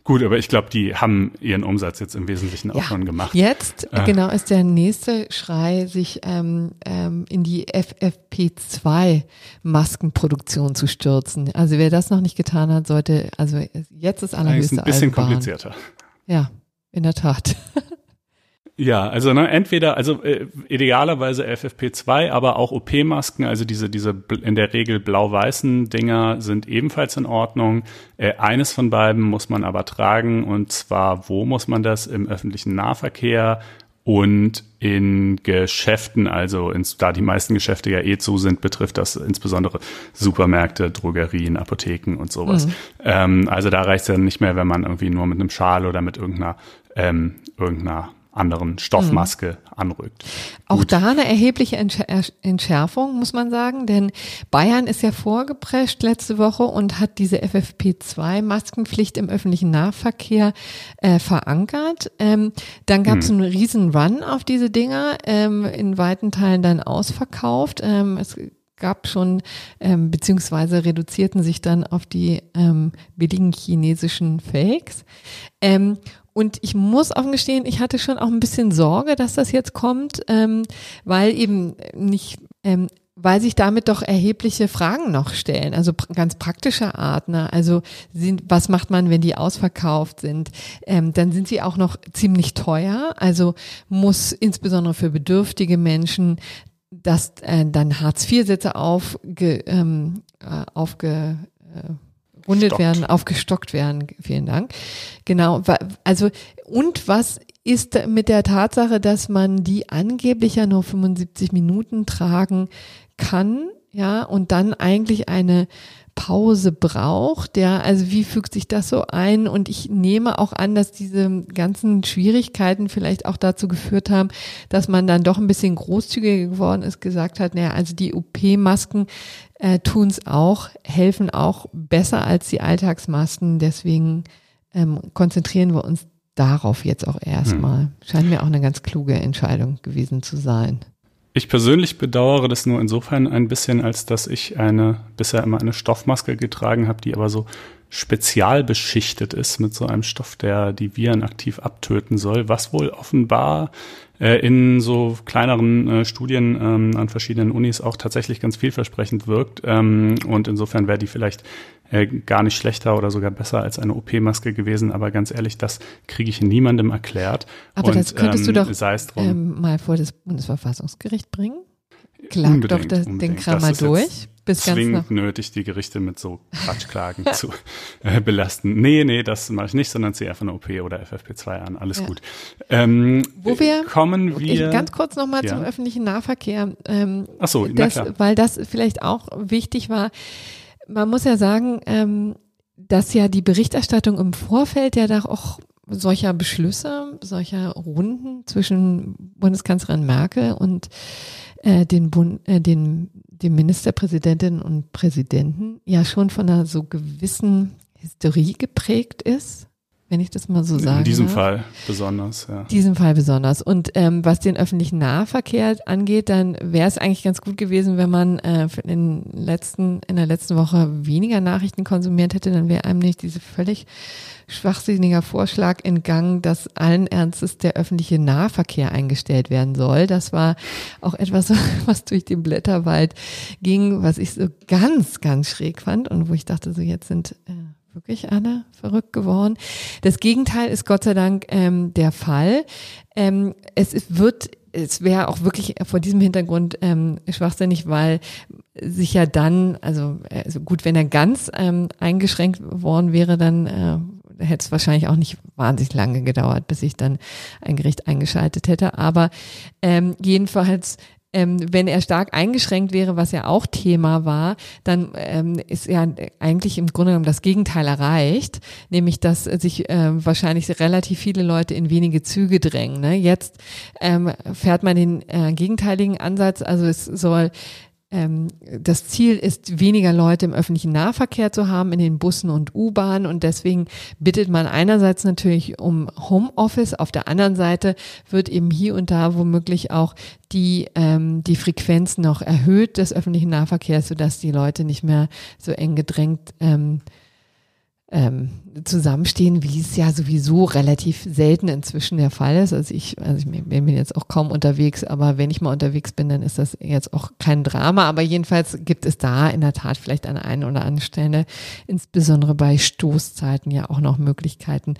Gut, aber ich glaube, die haben ihren Umsatz jetzt im Wesentlichen auch ja, schon gemacht. Jetzt, äh. genau, ist der nächste Schrei, sich ähm, ähm, in die FFP2-Maskenproduktion zu stürzen. Also wer das noch nicht getan hat, sollte, also jetzt ist allerhöchste Eisenbahn. Ist ein bisschen Eisenbahn. komplizierter. Ja, in der Tat. Ja, also ne, entweder, also äh, idealerweise FFP2, aber auch OP-Masken, also diese, diese in der Regel blau-weißen Dinger sind ebenfalls in Ordnung. Äh, eines von beiden muss man aber tragen und zwar, wo muss man das? Im öffentlichen Nahverkehr und in Geschäften, also ins, da die meisten Geschäfte ja eh zu sind, betrifft das insbesondere Supermärkte, Drogerien, Apotheken und sowas. Mhm. Ähm, also da reicht es ja nicht mehr, wenn man irgendwie nur mit einem Schal oder mit irgendeiner, ähm, irgendeiner anderen Stoffmaske mhm. anrückt. Auch Gut. da eine erhebliche Entschärfung, muss man sagen, denn Bayern ist ja vorgeprescht letzte Woche und hat diese FFP2-Maskenpflicht im öffentlichen Nahverkehr äh, verankert. Ähm, dann gab es mhm. einen riesen Run auf diese Dinger, ähm, in weiten Teilen dann ausverkauft. Ähm, es gab schon, ähm, beziehungsweise reduzierten sich dann auf die ähm, billigen chinesischen Fakes. Ähm, und ich muss offen gestehen, ich hatte schon auch ein bisschen Sorge, dass das jetzt kommt, ähm, weil eben nicht, ähm, weil sich damit doch erhebliche Fragen noch stellen, also pr ganz praktischer Art. Ne? Also sind, was macht man, wenn die ausverkauft sind? Ähm, dann sind sie auch noch ziemlich teuer. Also muss insbesondere für bedürftige Menschen dass äh, dann Hartz-IV-Sätze aufge, ähm, äh, aufge äh, rundet Stockt. werden, aufgestockt werden. Vielen Dank. Genau. Also, und was ist mit der Tatsache, dass man die angeblich ja nur 75 Minuten tragen kann, ja, und dann eigentlich eine Pause braucht. Ja, also wie fügt sich das so ein? Und ich nehme auch an, dass diese ganzen Schwierigkeiten vielleicht auch dazu geführt haben, dass man dann doch ein bisschen großzügiger geworden ist, gesagt hat, naja, also die OP-Masken äh, tun es auch, helfen auch besser als die Alltagsmasken. Deswegen ähm, konzentrieren wir uns darauf jetzt auch erstmal. Hm. Scheint mir auch eine ganz kluge Entscheidung gewesen zu sein. Ich persönlich bedauere das nur insofern ein bisschen, als dass ich eine bisher immer eine Stoffmaske getragen habe, die aber so spezial beschichtet ist mit so einem Stoff, der die Viren aktiv abtöten soll, was wohl offenbar äh, in so kleineren äh, Studien ähm, an verschiedenen Unis auch tatsächlich ganz vielversprechend wirkt. Ähm, und insofern wäre die vielleicht äh, gar nicht schlechter oder sogar besser als eine OP-Maske gewesen. Aber ganz ehrlich, das kriege ich niemandem erklärt. Aber und, das könntest ähm, du doch ähm, mal vor das Bundesverfassungsgericht bringen. Klag doch das, den Kram mal durch. Bis zwingend nötig, die Gerichte mit so Quatschklagen zu äh, belasten. Nee, nee, das mache ich nicht, sondern ziehe einfach eine OP oder FFP2 an. Alles ja. gut. Ähm, Wo wir kommen wir ganz kurz nochmal ja. zum öffentlichen Nahverkehr. Ähm, Ach so, das, na klar. Weil das vielleicht auch wichtig war. Man muss ja sagen, ähm, dass ja die Berichterstattung im Vorfeld ja doch auch solcher Beschlüsse, solcher Runden zwischen Bundeskanzlerin Merkel und äh, den, Bund, äh, den, den Ministerpräsidentinnen und Präsidenten ja schon von einer so gewissen Hysterie geprägt ist wenn ich das mal so sage. In diesem. Fall besonders, ja. In diesem Fall besonders. Und ähm, was den öffentlichen Nahverkehr angeht, dann wäre es eigentlich ganz gut gewesen, wenn man äh, in, den letzten, in der letzten Woche weniger Nachrichten konsumiert hätte, dann wäre einem nicht diese völlig schwachsinniger Vorschlag entgangen, dass allen Ernstes der öffentliche Nahverkehr eingestellt werden soll. Das war auch etwas, was durch den Blätterwald ging, was ich so ganz, ganz schräg fand und wo ich dachte, so jetzt sind äh, wirklich alle verrückt geworden. Das Gegenteil ist Gott sei Dank ähm, der Fall. Ähm, es wird es wäre auch wirklich vor diesem Hintergrund ähm, schwachsinnig, weil sich ja dann, also, also gut, wenn er ganz ähm, eingeschränkt worden wäre, dann äh, hätte es wahrscheinlich auch nicht wahnsinnig lange gedauert, bis ich dann ein Gericht eingeschaltet hätte. Aber ähm, jedenfalls ähm, wenn er stark eingeschränkt wäre, was ja auch Thema war, dann ähm, ist ja eigentlich im Grunde genommen das Gegenteil erreicht, nämlich dass sich äh, wahrscheinlich relativ viele Leute in wenige Züge drängen. Ne? Jetzt ähm, fährt man den äh, gegenteiligen Ansatz, also es soll ähm, das Ziel ist, weniger Leute im öffentlichen Nahverkehr zu haben, in den Bussen und U-Bahnen. Und deswegen bittet man einerseits natürlich um Homeoffice. Auf der anderen Seite wird eben hier und da womöglich auch die, ähm, die Frequenz noch erhöht des öffentlichen Nahverkehrs, sodass die Leute nicht mehr so eng gedrängt ähm, ähm, zusammenstehen, wie es ja sowieso relativ selten inzwischen der Fall ist. Also ich, also ich bin jetzt auch kaum unterwegs, aber wenn ich mal unterwegs bin, dann ist das jetzt auch kein Drama. Aber jedenfalls gibt es da in der Tat vielleicht an einer oder anderen Stelle, insbesondere bei Stoßzeiten, ja auch noch Möglichkeiten,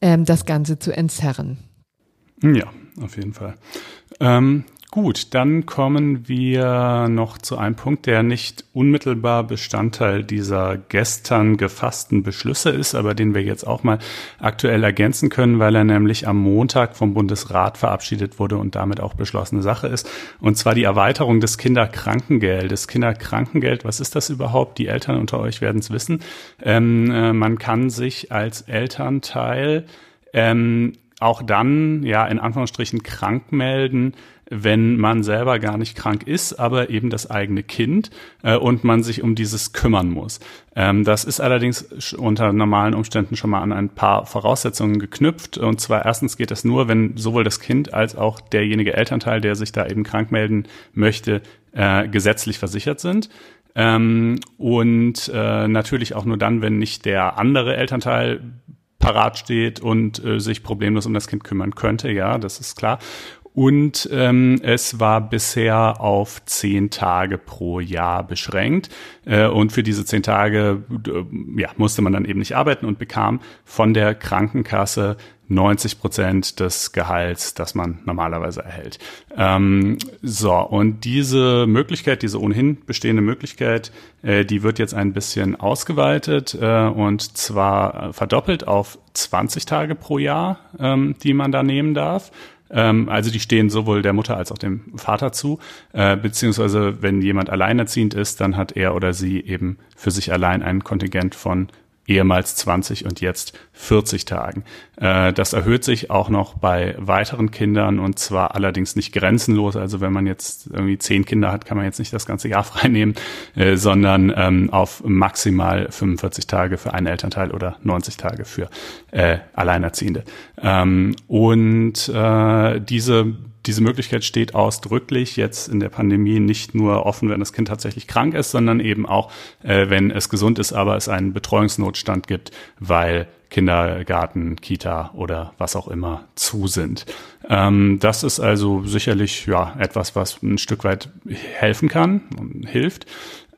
ähm, das Ganze zu entzerren. Ja, auf jeden Fall. Ähm, Gut, dann kommen wir noch zu einem Punkt, der nicht unmittelbar Bestandteil dieser gestern gefassten Beschlüsse ist, aber den wir jetzt auch mal aktuell ergänzen können, weil er nämlich am Montag vom Bundesrat verabschiedet wurde und damit auch beschlossene Sache ist. Und zwar die Erweiterung des Kinderkrankengeldes. Kinderkrankengeld, was ist das überhaupt? Die Eltern unter euch werden es wissen. Ähm, äh, man kann sich als Elternteil ähm, auch dann, ja, in Anführungsstrichen krank melden, wenn man selber gar nicht krank ist, aber eben das eigene Kind äh, und man sich um dieses kümmern muss. Ähm, das ist allerdings unter normalen Umständen schon mal an ein paar Voraussetzungen geknüpft. Und zwar erstens geht das nur, wenn sowohl das Kind als auch derjenige Elternteil, der sich da eben krank melden möchte, äh, gesetzlich versichert sind. Ähm, und äh, natürlich auch nur dann, wenn nicht der andere Elternteil parat steht und äh, sich problemlos um das Kind kümmern könnte. Ja, das ist klar. Und ähm, es war bisher auf zehn Tage pro Jahr beschränkt. Äh, und für diese zehn Tage äh, ja, musste man dann eben nicht arbeiten und bekam von der Krankenkasse 90 Prozent des Gehalts, das man normalerweise erhält. Ähm, so, und diese Möglichkeit, diese ohnehin bestehende Möglichkeit, äh, die wird jetzt ein bisschen ausgeweitet äh, und zwar verdoppelt auf 20 Tage pro Jahr, ähm, die man da nehmen darf. Ähm, also die stehen sowohl der Mutter als auch dem Vater zu. Äh, beziehungsweise wenn jemand alleinerziehend ist, dann hat er oder sie eben für sich allein ein Kontingent von ehemals 20 und jetzt 40 Tagen. Äh, das erhöht sich auch noch bei weiteren Kindern und zwar allerdings nicht grenzenlos. Also wenn man jetzt irgendwie zehn Kinder hat, kann man jetzt nicht das ganze Jahr freinehmen, äh, sondern ähm, auf maximal 45 Tage für einen Elternteil oder 90 Tage für äh, Alleinerziehende. Ähm, und diese diese Möglichkeit steht ausdrücklich jetzt in der Pandemie nicht nur offen, wenn das Kind tatsächlich krank ist, sondern eben auch, äh, wenn es gesund ist, aber es einen Betreuungsnotstand gibt, weil Kindergarten, Kita oder was auch immer zu sind. Ähm, das ist also sicherlich ja etwas, was ein Stück weit helfen kann und hilft.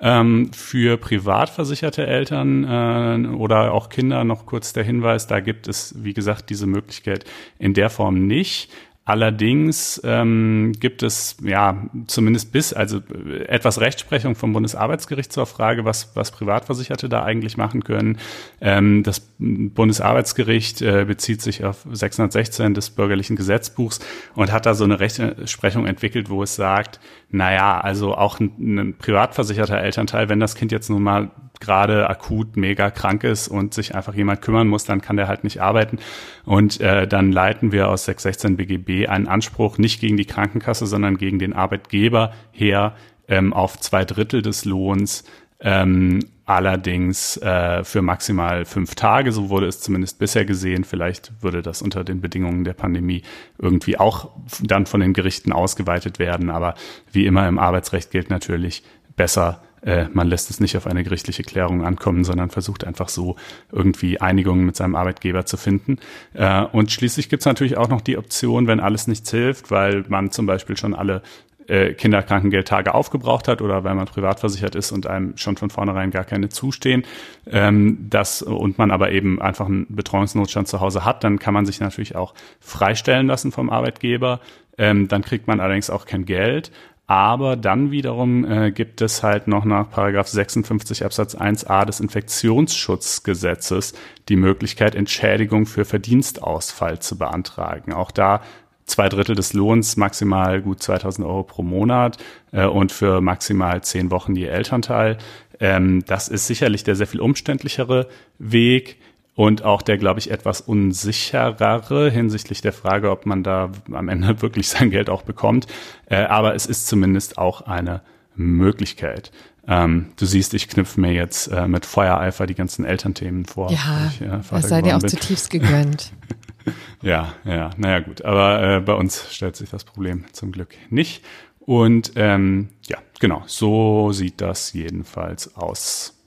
Ähm, für privat versicherte Eltern äh, oder auch Kinder noch kurz der Hinweis, da gibt es, wie gesagt, diese Möglichkeit in der Form nicht. Allerdings ähm, gibt es ja zumindest bis, also etwas Rechtsprechung vom Bundesarbeitsgericht zur Frage, was, was Privatversicherte da eigentlich machen können. Ähm, das Bundesarbeitsgericht äh, bezieht sich auf 616 des bürgerlichen Gesetzbuchs und hat da so eine Rechtsprechung entwickelt, wo es sagt, naja, also auch ein, ein privatversicherter Elternteil, wenn das Kind jetzt nun mal gerade akut mega krank ist und sich einfach jemand kümmern muss, dann kann der halt nicht arbeiten. Und äh, dann leiten wir aus 616 BGB einen Anspruch nicht gegen die Krankenkasse, sondern gegen den Arbeitgeber her ähm, auf zwei Drittel des Lohns. Ähm, allerdings äh, für maximal fünf Tage, so wurde es zumindest bisher gesehen. Vielleicht würde das unter den Bedingungen der Pandemie irgendwie auch dann von den Gerichten ausgeweitet werden. Aber wie immer im Arbeitsrecht gilt natürlich besser äh, man lässt es nicht auf eine gerichtliche Klärung ankommen, sondern versucht einfach so irgendwie Einigungen mit seinem Arbeitgeber zu finden. Äh, und schließlich gibt es natürlich auch noch die Option, wenn alles nichts hilft, weil man zum Beispiel schon alle äh, Kinderkrankengeldtage aufgebraucht hat oder weil man privat versichert ist und einem schon von vornherein gar keine zustehen, ähm, das und man aber eben einfach einen Betreuungsnotstand zu Hause hat, dann kann man sich natürlich auch freistellen lassen vom Arbeitgeber. Ähm, dann kriegt man allerdings auch kein Geld. Aber dann wiederum äh, gibt es halt noch nach Paragraph 56 Absatz 1a des Infektionsschutzgesetzes die Möglichkeit, Entschädigung für Verdienstausfall zu beantragen. Auch da zwei Drittel des Lohns, maximal gut 2000 Euro pro Monat äh, und für maximal zehn Wochen je Elternteil. Ähm, das ist sicherlich der sehr viel umständlichere Weg und auch der, glaube ich, etwas unsicherere hinsichtlich der Frage, ob man da am Ende wirklich sein Geld auch bekommt. Äh, aber es ist zumindest auch eine Möglichkeit. Ähm, du siehst, ich knüpfe mir jetzt äh, mit Feuereifer die ganzen Elternthemen vor. Ja, ich, äh, das sei dir auch bin. zutiefst gegönnt. ja, ja, naja gut. Aber äh, bei uns stellt sich das Problem zum Glück nicht. Und ähm, ja, genau, so sieht das jedenfalls aus.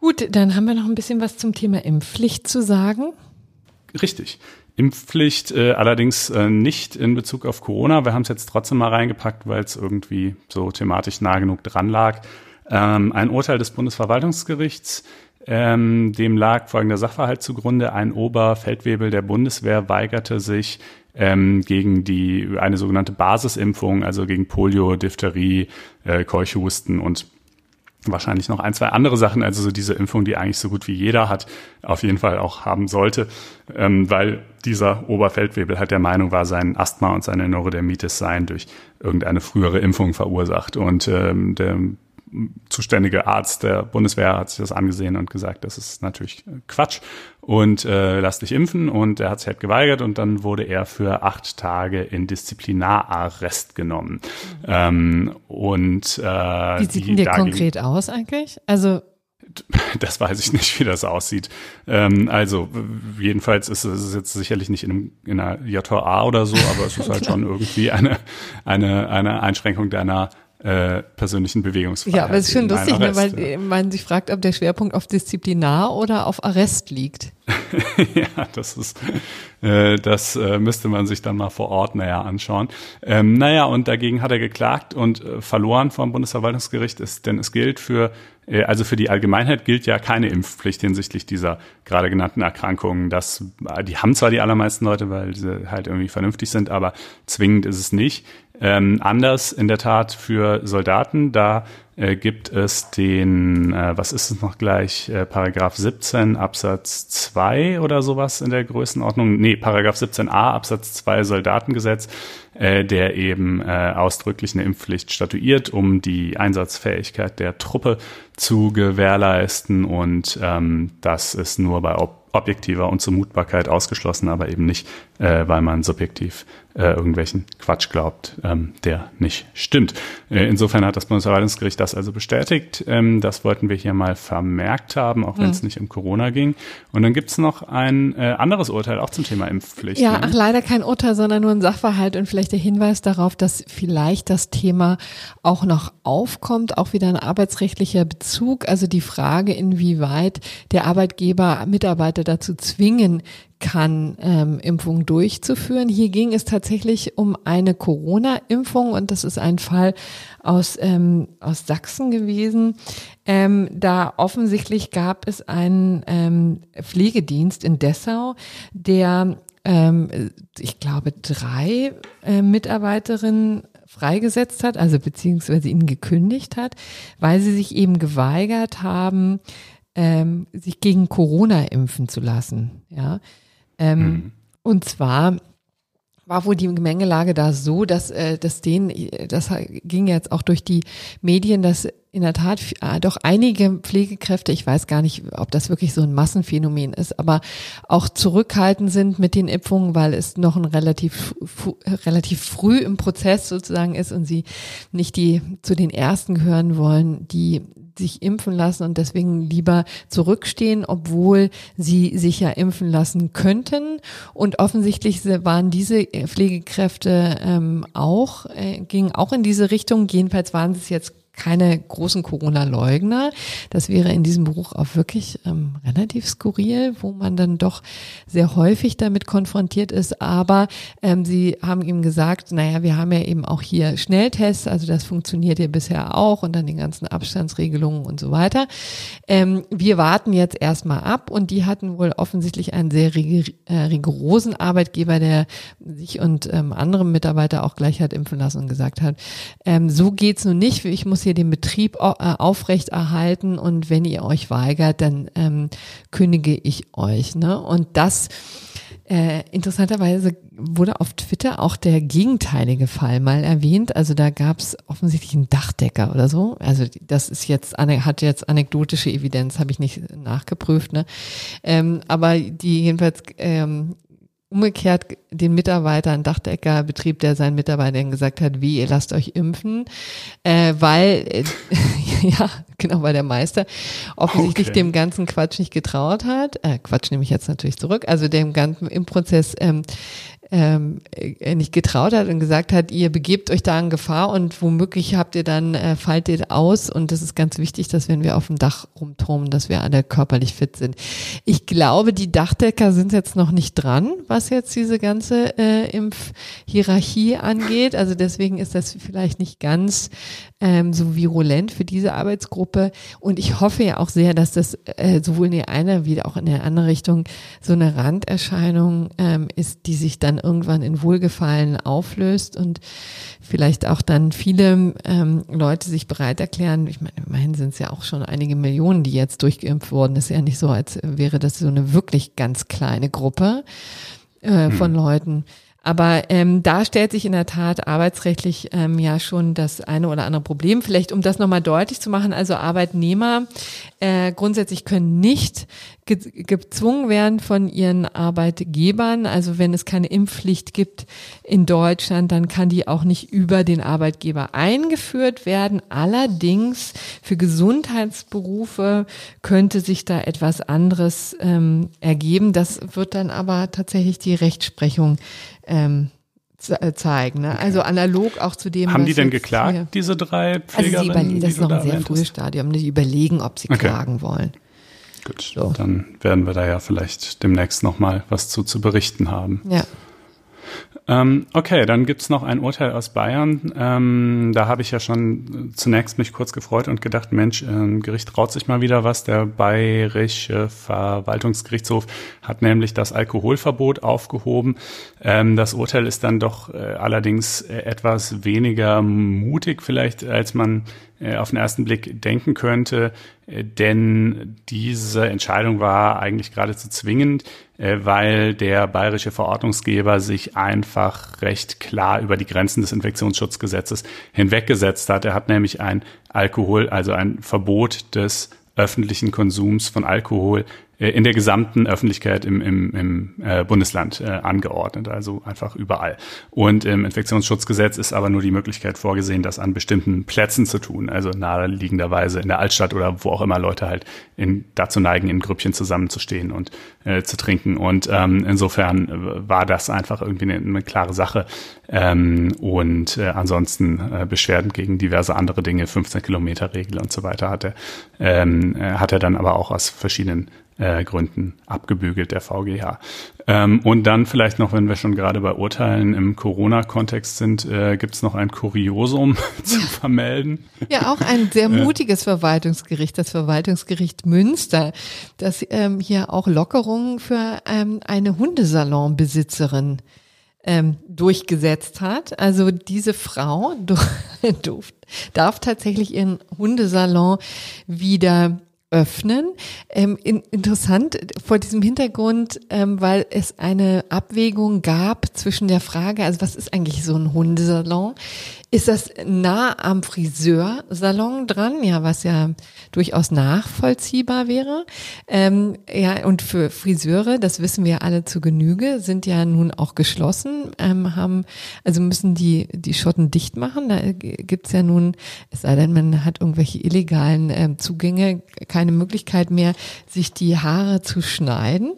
Gut, dann haben wir noch ein bisschen was zum Thema Impfpflicht zu sagen. Richtig. Impfpflicht äh, allerdings äh, nicht in Bezug auf Corona. Wir haben es jetzt trotzdem mal reingepackt, weil es irgendwie so thematisch nah genug dran lag. Ähm, ein Urteil des Bundesverwaltungsgerichts, ähm, dem lag folgender Sachverhalt zugrunde. Ein Oberfeldwebel der Bundeswehr weigerte sich ähm, gegen die eine sogenannte Basisimpfung, also gegen Polio, Diphtherie, äh, Keuchhusten und wahrscheinlich noch ein, zwei andere Sachen, also so diese Impfung, die eigentlich so gut wie jeder hat, auf jeden Fall auch haben sollte, ähm, weil dieser Oberfeldwebel halt der Meinung war, sein Asthma und seine Neurodermitis seien durch irgendeine frühere Impfung verursacht. Und ähm, der zuständige Arzt der Bundeswehr hat sich das angesehen und gesagt, das ist natürlich Quatsch und äh, lass dich impfen. Und er hat sich halt geweigert und dann wurde er für acht Tage in Disziplinararrest genommen. Mhm. Ähm, und äh, wie sieht denn der konkret aus eigentlich? Also das weiß ich nicht, wie das aussieht. Ähm, also jedenfalls ist es jetzt sicherlich nicht in, einem, in einer JVA oder so, aber es ist halt schon irgendwie eine, eine, eine Einschränkung deiner äh, persönlichen Bewegungsfreiheit. Ja, aber es ist schon lustig, ne, weil man sich fragt, ob der Schwerpunkt auf Disziplinar oder auf Arrest liegt. ja, das ist, äh, das äh, müsste man sich dann mal vor Ort näher anschauen. Ähm, naja, und dagegen hat er geklagt und äh, verloren vom Bundesverwaltungsgericht, ist, denn es gilt für, äh, also für die Allgemeinheit gilt ja keine Impfpflicht hinsichtlich dieser gerade genannten Erkrankungen. Das, die haben zwar die allermeisten Leute, weil sie halt irgendwie vernünftig sind, aber zwingend ist es nicht. Ähm, anders in der Tat für Soldaten, da äh, gibt es den, äh, was ist es noch gleich, äh, Paragraph 17 Absatz 2 oder sowas in der Größenordnung. Nee, Paragraph 17a Absatz 2 Soldatengesetz, äh, der eben äh, ausdrücklich eine Impfpflicht statuiert, um die Einsatzfähigkeit der Truppe zu gewährleisten. Und ähm, das ist nur bei ob objektiver Unzumutbarkeit ausgeschlossen, aber eben nicht, äh, weil man subjektiv äh, irgendwelchen Quatsch glaubt, ähm, der nicht stimmt. Äh, insofern hat das Bundesverwaltungsgericht das also bestätigt. Ähm, das wollten wir hier mal vermerkt haben, auch wenn es mhm. nicht um Corona ging. Und dann gibt's noch ein äh, anderes Urteil auch zum Thema Impfpflicht. Ja, ne? ach, leider kein Urteil, sondern nur ein Sachverhalt und vielleicht der Hinweis darauf, dass vielleicht das Thema auch noch aufkommt, auch wieder ein arbeitsrechtlicher Bezug, also die Frage, inwieweit der Arbeitgeber Mitarbeiter dazu zwingen kann, ähm, Impfungen durchzuführen. Hier ging es tatsächlich um eine Corona-Impfung und das ist ein Fall aus, ähm, aus Sachsen gewesen. Ähm, da offensichtlich gab es einen ähm, Pflegedienst in Dessau, der, ähm, ich glaube, drei äh, Mitarbeiterinnen freigesetzt hat, also beziehungsweise ihnen gekündigt hat, weil sie sich eben geweigert haben, ähm, sich gegen Corona impfen zu lassen. Ja, ähm, mhm. Und zwar war wohl die Gemengelage da so, dass, äh, dass denen, das ging jetzt auch durch die Medien, dass in der Tat äh, doch einige Pflegekräfte, ich weiß gar nicht, ob das wirklich so ein Massenphänomen ist, aber auch zurückhaltend sind mit den Impfungen, weil es noch ein relativ, relativ früh im Prozess sozusagen ist und sie nicht die zu den ersten gehören wollen, die sich impfen lassen und deswegen lieber zurückstehen, obwohl sie sich ja impfen lassen könnten. Und offensichtlich waren diese Pflegekräfte ähm, auch, äh, gingen auch in diese Richtung. Jedenfalls waren es jetzt keine großen Corona-Leugner. Das wäre in diesem Buch auch wirklich ähm, relativ skurril, wo man dann doch sehr häufig damit konfrontiert ist. Aber ähm, sie haben ihm gesagt, naja, wir haben ja eben auch hier Schnelltests, also das funktioniert ja bisher auch und dann die ganzen Abstandsregelungen und so weiter. Ähm, wir warten jetzt erstmal ab und die hatten wohl offensichtlich einen sehr äh, rigorosen Arbeitgeber, der sich und ähm, andere Mitarbeiter auch gleich hat impfen lassen und gesagt hat, ähm, so geht's nun nicht. Ich muss hier hier den Betrieb äh, aufrechterhalten und wenn ihr euch weigert, dann ähm, kündige ich euch. Ne? Und das äh, interessanterweise wurde auf Twitter auch der gegenteilige Fall mal erwähnt. Also da gab es offensichtlich einen Dachdecker oder so. Also das ist jetzt hat jetzt anekdotische Evidenz, habe ich nicht nachgeprüft. Ne? Ähm, aber die jedenfalls ähm, umgekehrt den Mitarbeitern, Dachdeckerbetrieb, der seinen Mitarbeitern gesagt hat, wie, ihr lasst euch impfen, äh, weil, äh, ja, genau, weil der Meister offensichtlich okay. dem ganzen Quatsch nicht getraut hat. Äh, Quatsch nehme ich jetzt natürlich zurück, also dem ganzen im Prozess ähm, ähm, äh, nicht getraut hat und gesagt hat, ihr begebt euch da in Gefahr und womöglich habt ihr dann, äh, fallt ihr aus und das ist ganz wichtig, dass wenn wir auf dem Dach rumturmen, dass wir alle körperlich fit sind. Ich glaube, die Dachdecker sind jetzt noch nicht dran, was jetzt diese ganze äh, Impfhierarchie angeht. Also deswegen ist das vielleicht nicht ganz ähm, so virulent für diese Arbeitsgruppe. Und ich hoffe ja auch sehr, dass das äh, sowohl in die eine wie auch in die andere Richtung so eine Randerscheinung ähm, ist, die sich dann irgendwann in Wohlgefallen auflöst und vielleicht auch dann viele ähm, Leute sich bereit erklären. Ich meine, immerhin sind es ja auch schon einige Millionen, die jetzt durchgeimpft wurden. Das ist ja nicht so, als wäre das so eine wirklich ganz kleine Gruppe äh, von hm. Leuten. Aber ähm, da stellt sich in der Tat arbeitsrechtlich ähm, ja schon das eine oder andere Problem. Vielleicht, um das nochmal deutlich zu machen, also Arbeitnehmer äh, grundsätzlich können nicht ge gezwungen werden von ihren Arbeitgebern. Also wenn es keine Impfpflicht gibt in Deutschland, dann kann die auch nicht über den Arbeitgeber eingeführt werden. Allerdings für Gesundheitsberufe könnte sich da etwas anderes ähm, ergeben. Das wird dann aber tatsächlich die Rechtsprechung ähm, äh, zeigen. Ne? Okay. Also analog auch zu dem. Haben die denn geklagt, diese drei Pflegerinnen? Also sie das ist noch ein sehr frühes Stadium. Die überlegen, ob sie okay. klagen wollen. Gut, so. dann werden wir da ja vielleicht demnächst nochmal was zu, zu berichten haben. Ja. Ähm, okay, dann gibt's noch ein Urteil aus Bayern. Ähm, da habe ich ja schon zunächst mich kurz gefreut und gedacht, Mensch, äh, Gericht traut sich mal wieder was. Der bayerische Verwaltungsgerichtshof hat nämlich das Alkoholverbot aufgehoben. Ähm, das Urteil ist dann doch äh, allerdings äh, etwas weniger mutig vielleicht, als man äh, auf den ersten Blick denken könnte, denn diese Entscheidung war eigentlich geradezu zwingend, äh, weil der bayerische Verordnungsgeber sich einfach recht klar über die Grenzen des Infektionsschutzgesetzes hinweggesetzt hat. Er hat nämlich ein Alkohol, also ein Verbot des öffentlichen Konsums von Alkohol in der gesamten Öffentlichkeit im, im, im äh, Bundesland äh, angeordnet, also einfach überall. Und im Infektionsschutzgesetz ist aber nur die Möglichkeit vorgesehen, das an bestimmten Plätzen zu tun, also naheliegenderweise in der Altstadt oder wo auch immer Leute halt in, dazu neigen, in Grüppchen zusammenzustehen und äh, zu trinken. Und ähm, insofern äh, war das einfach irgendwie eine, eine klare Sache. Ähm, und äh, ansonsten äh, Beschwerden gegen diverse andere Dinge, 15 Kilometer Regel und so weiter hat er, ähm, äh, hat er dann aber auch aus verschiedenen äh, Gründen abgebügelt, der VGH. Ähm, und dann vielleicht noch, wenn wir schon gerade bei Urteilen im Corona-Kontext sind, äh, gibt es noch ein Kuriosum zu vermelden. Ja, auch ein sehr mutiges Verwaltungsgericht, das Verwaltungsgericht Münster, das ähm, hier auch Lockerungen für ähm, eine Hundesalonbesitzerin ähm, durchgesetzt hat. Also diese Frau durf, darf tatsächlich ihren Hundesalon wieder öffnen. Ähm, in, interessant vor diesem Hintergrund, ähm, weil es eine Abwägung gab zwischen der Frage, also was ist eigentlich so ein Hundesalon? Ist das nah am Friseursalon dran? Ja, was ja durchaus nachvollziehbar wäre. Ähm, ja, und für Friseure, das wissen wir alle zu Genüge, sind ja nun auch geschlossen, ähm, haben, also müssen die, die Schotten dicht machen. Da gibt's ja nun, es sei denn, man hat irgendwelche illegalen ähm, Zugänge, keine Möglichkeit mehr, sich die Haare zu schneiden.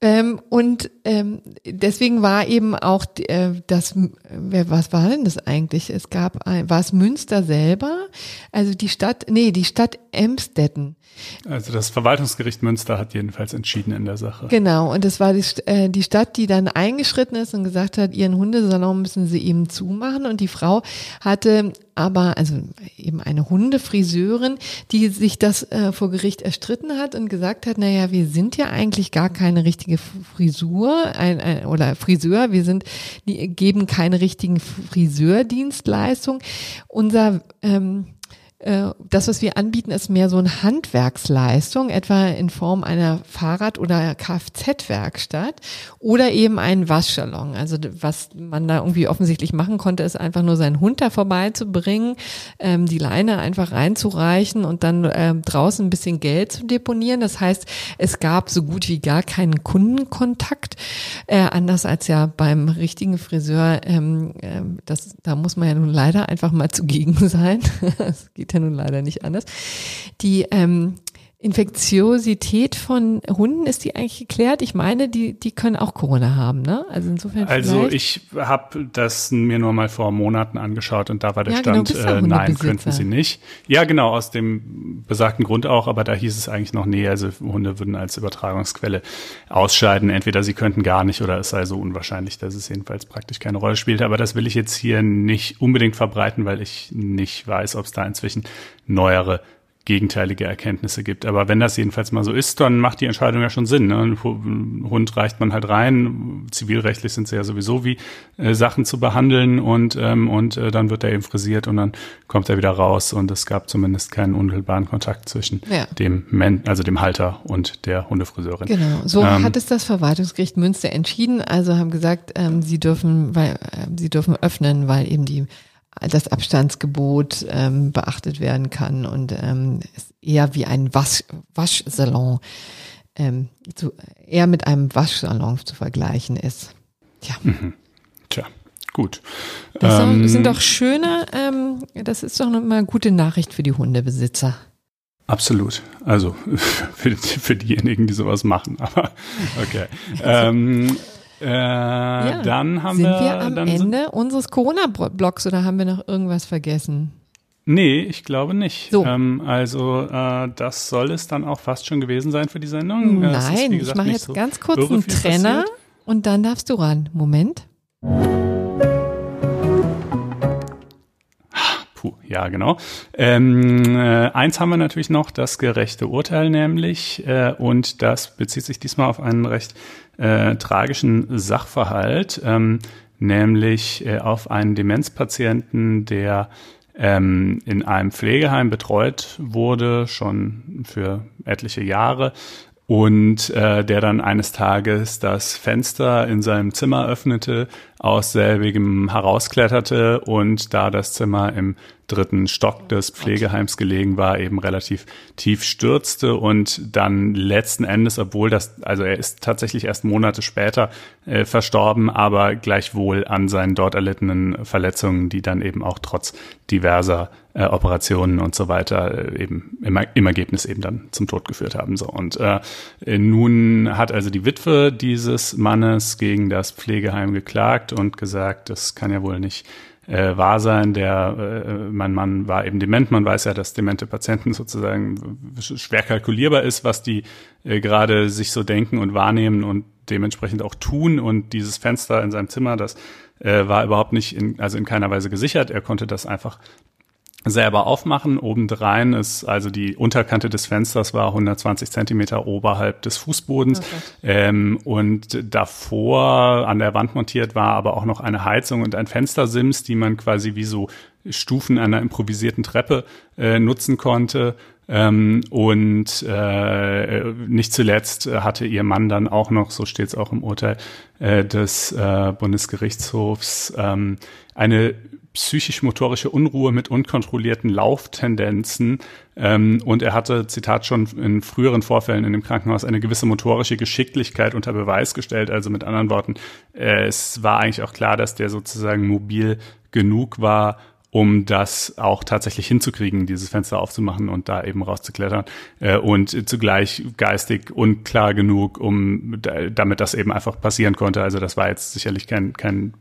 Ähm, und ähm, deswegen war eben auch äh, das, wer, was war denn das eigentlich? Es gab, ein, war es Münster selber? Also die Stadt, nee, die Stadt Emstetten. Also das Verwaltungsgericht Münster hat jedenfalls entschieden in der Sache. Genau, und das war die, äh, die Stadt, die dann eingeschritten ist und gesagt hat, ihren Hundesalon müssen sie eben zumachen. Und die Frau hatte aber, also eben eine Hundefriseurin, die sich das äh, vor Gericht erstritten hat und gesagt hat, naja, wir sind ja eigentlich gar keine richtige Frisur ein, ein, oder Friseur, wir sind, die geben keine richtigen Friseurdienstleistungen. Unser ähm, äh, das, was wir anbieten, ist mehr so eine Handwerksleistung, etwa in Form einer Fahrrad- oder Kfz-Werkstatt oder eben ein Waschsalon. Also was man da irgendwie offensichtlich machen konnte, ist einfach nur seinen Hund da vorbeizubringen, ähm, die Leine einfach reinzureichen und dann ähm, draußen ein bisschen Geld zu deponieren. Das heißt, es gab so gut wie gar keinen Kundenkontakt, äh, anders als ja beim richtigen Friseur. Ähm, äh, das, da muss man ja nun leider einfach mal zugegen sein. Geht ja nun leider nicht anders. Die ähm, Infektiosität von Hunden, ist die eigentlich geklärt? Ich meine, die, die können auch Corona haben, ne? Also insofern. Also ich habe das mir nur mal vor Monaten angeschaut und da war der ja, genau, Stand, äh, nein, könnten sie nicht. Ja, genau, aus dem besagten Grund auch, aber da hieß es eigentlich noch, nee, also Hunde würden als Übertragungsquelle ausscheiden. Entweder sie könnten gar nicht oder es sei so unwahrscheinlich, dass es jedenfalls praktisch keine Rolle spielt. Aber das will ich jetzt hier nicht unbedingt verbreiten, weil ich nicht weiß, ob es da inzwischen neuere gegenteilige Erkenntnisse gibt. Aber wenn das jedenfalls mal so ist, dann macht die Entscheidung ja schon Sinn. Ne? Ein Hund reicht man halt rein. Zivilrechtlich sind sie ja sowieso wie äh, Sachen zu behandeln und ähm, und äh, dann wird er eben frisiert und dann kommt er wieder raus und es gab zumindest keinen unmittelbaren Kontakt zwischen ja. dem Men also dem Halter und der Hundefriseurin. Genau, so ähm, hat es das Verwaltungsgericht Münster entschieden. Also haben gesagt, ähm, sie dürfen, weil äh, sie dürfen öffnen, weil eben die das Abstandsgebot ähm, beachtet werden kann und ähm, es eher wie ein Wasch, Waschsalon, ähm, zu, eher mit einem Waschsalon zu vergleichen ist. Ja. Mhm. Tja, gut. Das ähm, sind doch schöne, ähm, das ist doch eine gute Nachricht für die Hundebesitzer. Absolut. Also für, für diejenigen, die sowas machen. Aber okay. Äh, ja. Dann haben sind wir, wir am Ende unseres Corona-Blocks oder haben wir noch irgendwas vergessen? Nee, ich glaube nicht. So. Ähm, also äh, das soll es dann auch fast schon gewesen sein für die Sendung. Nein, ist, gesagt, ich mache jetzt so ganz kurz einen Trenner passiert. und dann darfst du ran. Moment. Puh, ja, genau. Ähm, äh, eins haben wir natürlich noch, das gerechte Urteil nämlich, äh, und das bezieht sich diesmal auf einen recht äh, tragischen Sachverhalt, ähm, nämlich äh, auf einen Demenzpatienten, der ähm, in einem Pflegeheim betreut wurde, schon für etliche Jahre, und äh, der dann eines Tages das Fenster in seinem Zimmer öffnete, aus selbigem herauskletterte und da das Zimmer im dritten Stock des Pflegeheims gelegen war, eben relativ tief stürzte und dann letzten Endes, obwohl das, also er ist tatsächlich erst Monate später äh, verstorben, aber gleichwohl an seinen dort erlittenen Verletzungen, die dann eben auch trotz diverser äh, Operationen und so weiter äh, eben im, im Ergebnis eben dann zum Tod geführt haben. So und äh, nun hat also die Witwe dieses Mannes gegen das Pflegeheim geklagt und gesagt, das kann ja wohl nicht äh, wahr sein. Der äh, mein Mann war eben dement. Man weiß ja, dass demente Patienten sozusagen schwer kalkulierbar ist, was die äh, gerade sich so denken und wahrnehmen und dementsprechend auch tun. Und dieses Fenster in seinem Zimmer, das äh, war überhaupt nicht in, also in keiner Weise gesichert. Er konnte das einfach selber aufmachen. Obendrein ist also die Unterkante des Fensters war 120 Zentimeter oberhalb des Fußbodens. Okay. Ähm, und davor an der Wand montiert war aber auch noch eine Heizung und ein Fenstersims, die man quasi wie so Stufen einer improvisierten Treppe äh, nutzen konnte. Ähm, und äh, nicht zuletzt hatte ihr Mann dann auch noch, so steht es auch im Urteil äh, des äh, Bundesgerichtshofs, ähm, eine psychisch-motorische Unruhe mit unkontrollierten Lauftendenzen. Ähm, und er hatte, Zitat, schon in früheren Vorfällen in dem Krankenhaus eine gewisse motorische Geschicklichkeit unter Beweis gestellt. Also mit anderen Worten, äh, es war eigentlich auch klar, dass der sozusagen mobil genug war, um das auch tatsächlich hinzukriegen, dieses Fenster aufzumachen und da eben rauszuklettern äh, und zugleich geistig unklar genug, um damit das eben einfach passieren konnte. Also das war jetzt sicherlich kein, kein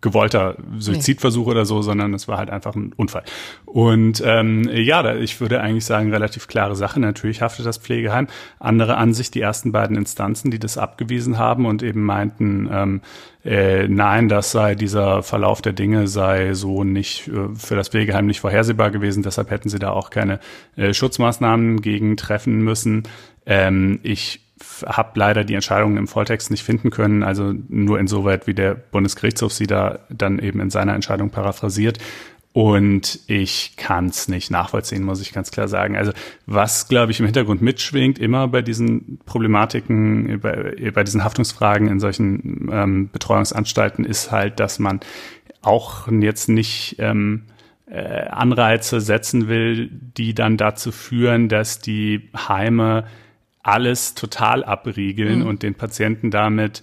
gewollter Suizidversuch nee. oder so, sondern es war halt einfach ein Unfall. Und ähm, ja, da, ich würde eigentlich sagen, relativ klare Sache. Natürlich haftet das Pflegeheim. Andere Ansicht, die ersten beiden Instanzen, die das abgewiesen haben und eben meinten, ähm, äh, nein, das sei dieser Verlauf der Dinge sei so nicht für das Pflegeheim nicht vorhersehbar gewesen. Deshalb hätten sie da auch keine äh, Schutzmaßnahmen gegen treffen müssen. Ähm, ich habe leider die Entscheidungen im Volltext nicht finden können, also nur insoweit, wie der Bundesgerichtshof sie da dann eben in seiner Entscheidung paraphrasiert. Und ich kann es nicht nachvollziehen, muss ich ganz klar sagen. Also was, glaube ich, im Hintergrund mitschwingt, immer bei diesen Problematiken, bei, bei diesen Haftungsfragen in solchen ähm, Betreuungsanstalten, ist halt, dass man auch jetzt nicht ähm, äh, Anreize setzen will, die dann dazu führen, dass die Heime alles total abriegeln mhm. und den Patienten damit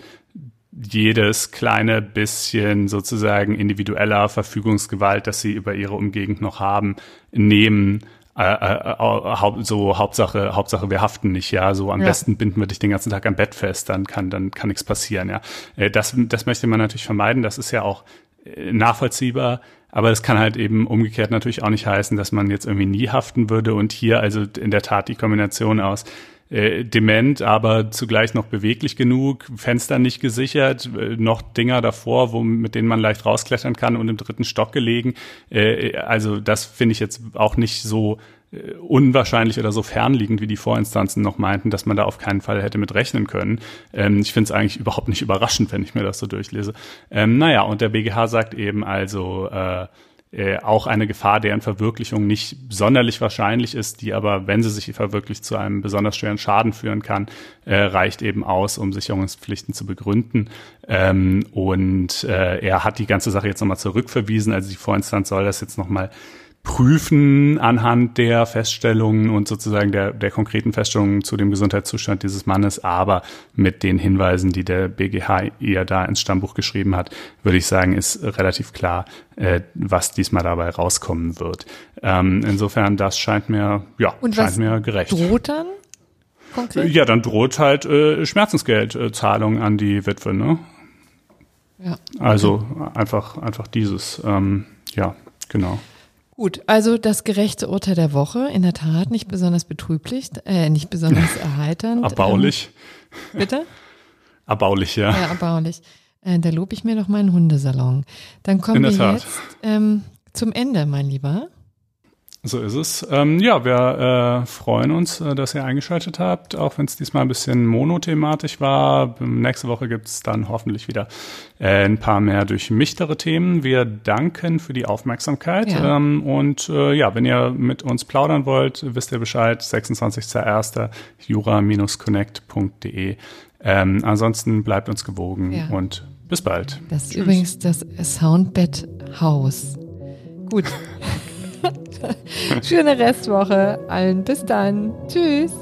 jedes kleine bisschen sozusagen individueller Verfügungsgewalt, das sie über ihre Umgegend noch haben, nehmen. Äh, äh, so Hauptsache Hauptsache wir haften nicht ja so am ja. besten binden wir dich den ganzen Tag am Bett fest dann kann dann kann nichts passieren ja äh, das das möchte man natürlich vermeiden das ist ja auch nachvollziehbar aber es kann halt eben umgekehrt natürlich auch nicht heißen dass man jetzt irgendwie nie haften würde und hier also in der Tat die Kombination aus äh, dement, aber zugleich noch beweglich genug, Fenster nicht gesichert, äh, noch Dinger davor, wo, mit denen man leicht rausklettern kann und im dritten Stock gelegen. Äh, also das finde ich jetzt auch nicht so äh, unwahrscheinlich oder so fernliegend, wie die Vorinstanzen noch meinten, dass man da auf keinen Fall hätte mit rechnen können. Ähm, ich finde es eigentlich überhaupt nicht überraschend, wenn ich mir das so durchlese. Ähm, naja, und der BGH sagt eben also, äh, äh, auch eine Gefahr, deren Verwirklichung nicht sonderlich wahrscheinlich ist, die aber, wenn sie sich verwirklicht, zu einem besonders schweren Schaden führen kann, äh, reicht eben aus, um Sicherungspflichten zu begründen. Ähm, und äh, er hat die ganze Sache jetzt nochmal zurückverwiesen, also die Vorinstanz soll das jetzt nochmal prüfen anhand der Feststellungen und sozusagen der, der konkreten Feststellungen zu dem Gesundheitszustand dieses Mannes, aber mit den Hinweisen, die der BGH ihr da ins Stammbuch geschrieben hat, würde ich sagen, ist relativ klar, äh, was diesmal dabei rauskommen wird. Ähm, insofern, das scheint mir, ja, und scheint mir gerecht. Droht dann? Konkret? Ja, dann droht halt äh, Schmerzensgeldzahlung an die Witwe, ne? Ja. Also einfach, einfach dieses, ähm, ja, genau. Gut, also das gerechte Urteil der Woche, in der Tat nicht besonders betrüblich, äh, nicht besonders erheiternd. Erbaulich. Ähm, bitte? Erbaulich, ja. Ja, erbaulich. Äh, da lobe ich mir noch meinen Hundesalon. Dann kommen wir Tat. jetzt ähm, zum Ende, mein Lieber. So ist es. Ähm, ja, wir äh, freuen uns, äh, dass ihr eingeschaltet habt, auch wenn es diesmal ein bisschen monothematisch war. Nächste Woche gibt es dann hoffentlich wieder äh, ein paar mehr durchmichtere Themen. Wir danken für die Aufmerksamkeit. Ja. Ähm, und äh, ja, wenn ihr mit uns plaudern wollt, wisst ihr Bescheid, 26.01. jura-connect.de. Ähm, ansonsten bleibt uns gewogen Ja. und bis bald. Das ist übrigens das Soundbed Haus. Gut. Schöne Restwoche allen. Bis dann. Tschüss.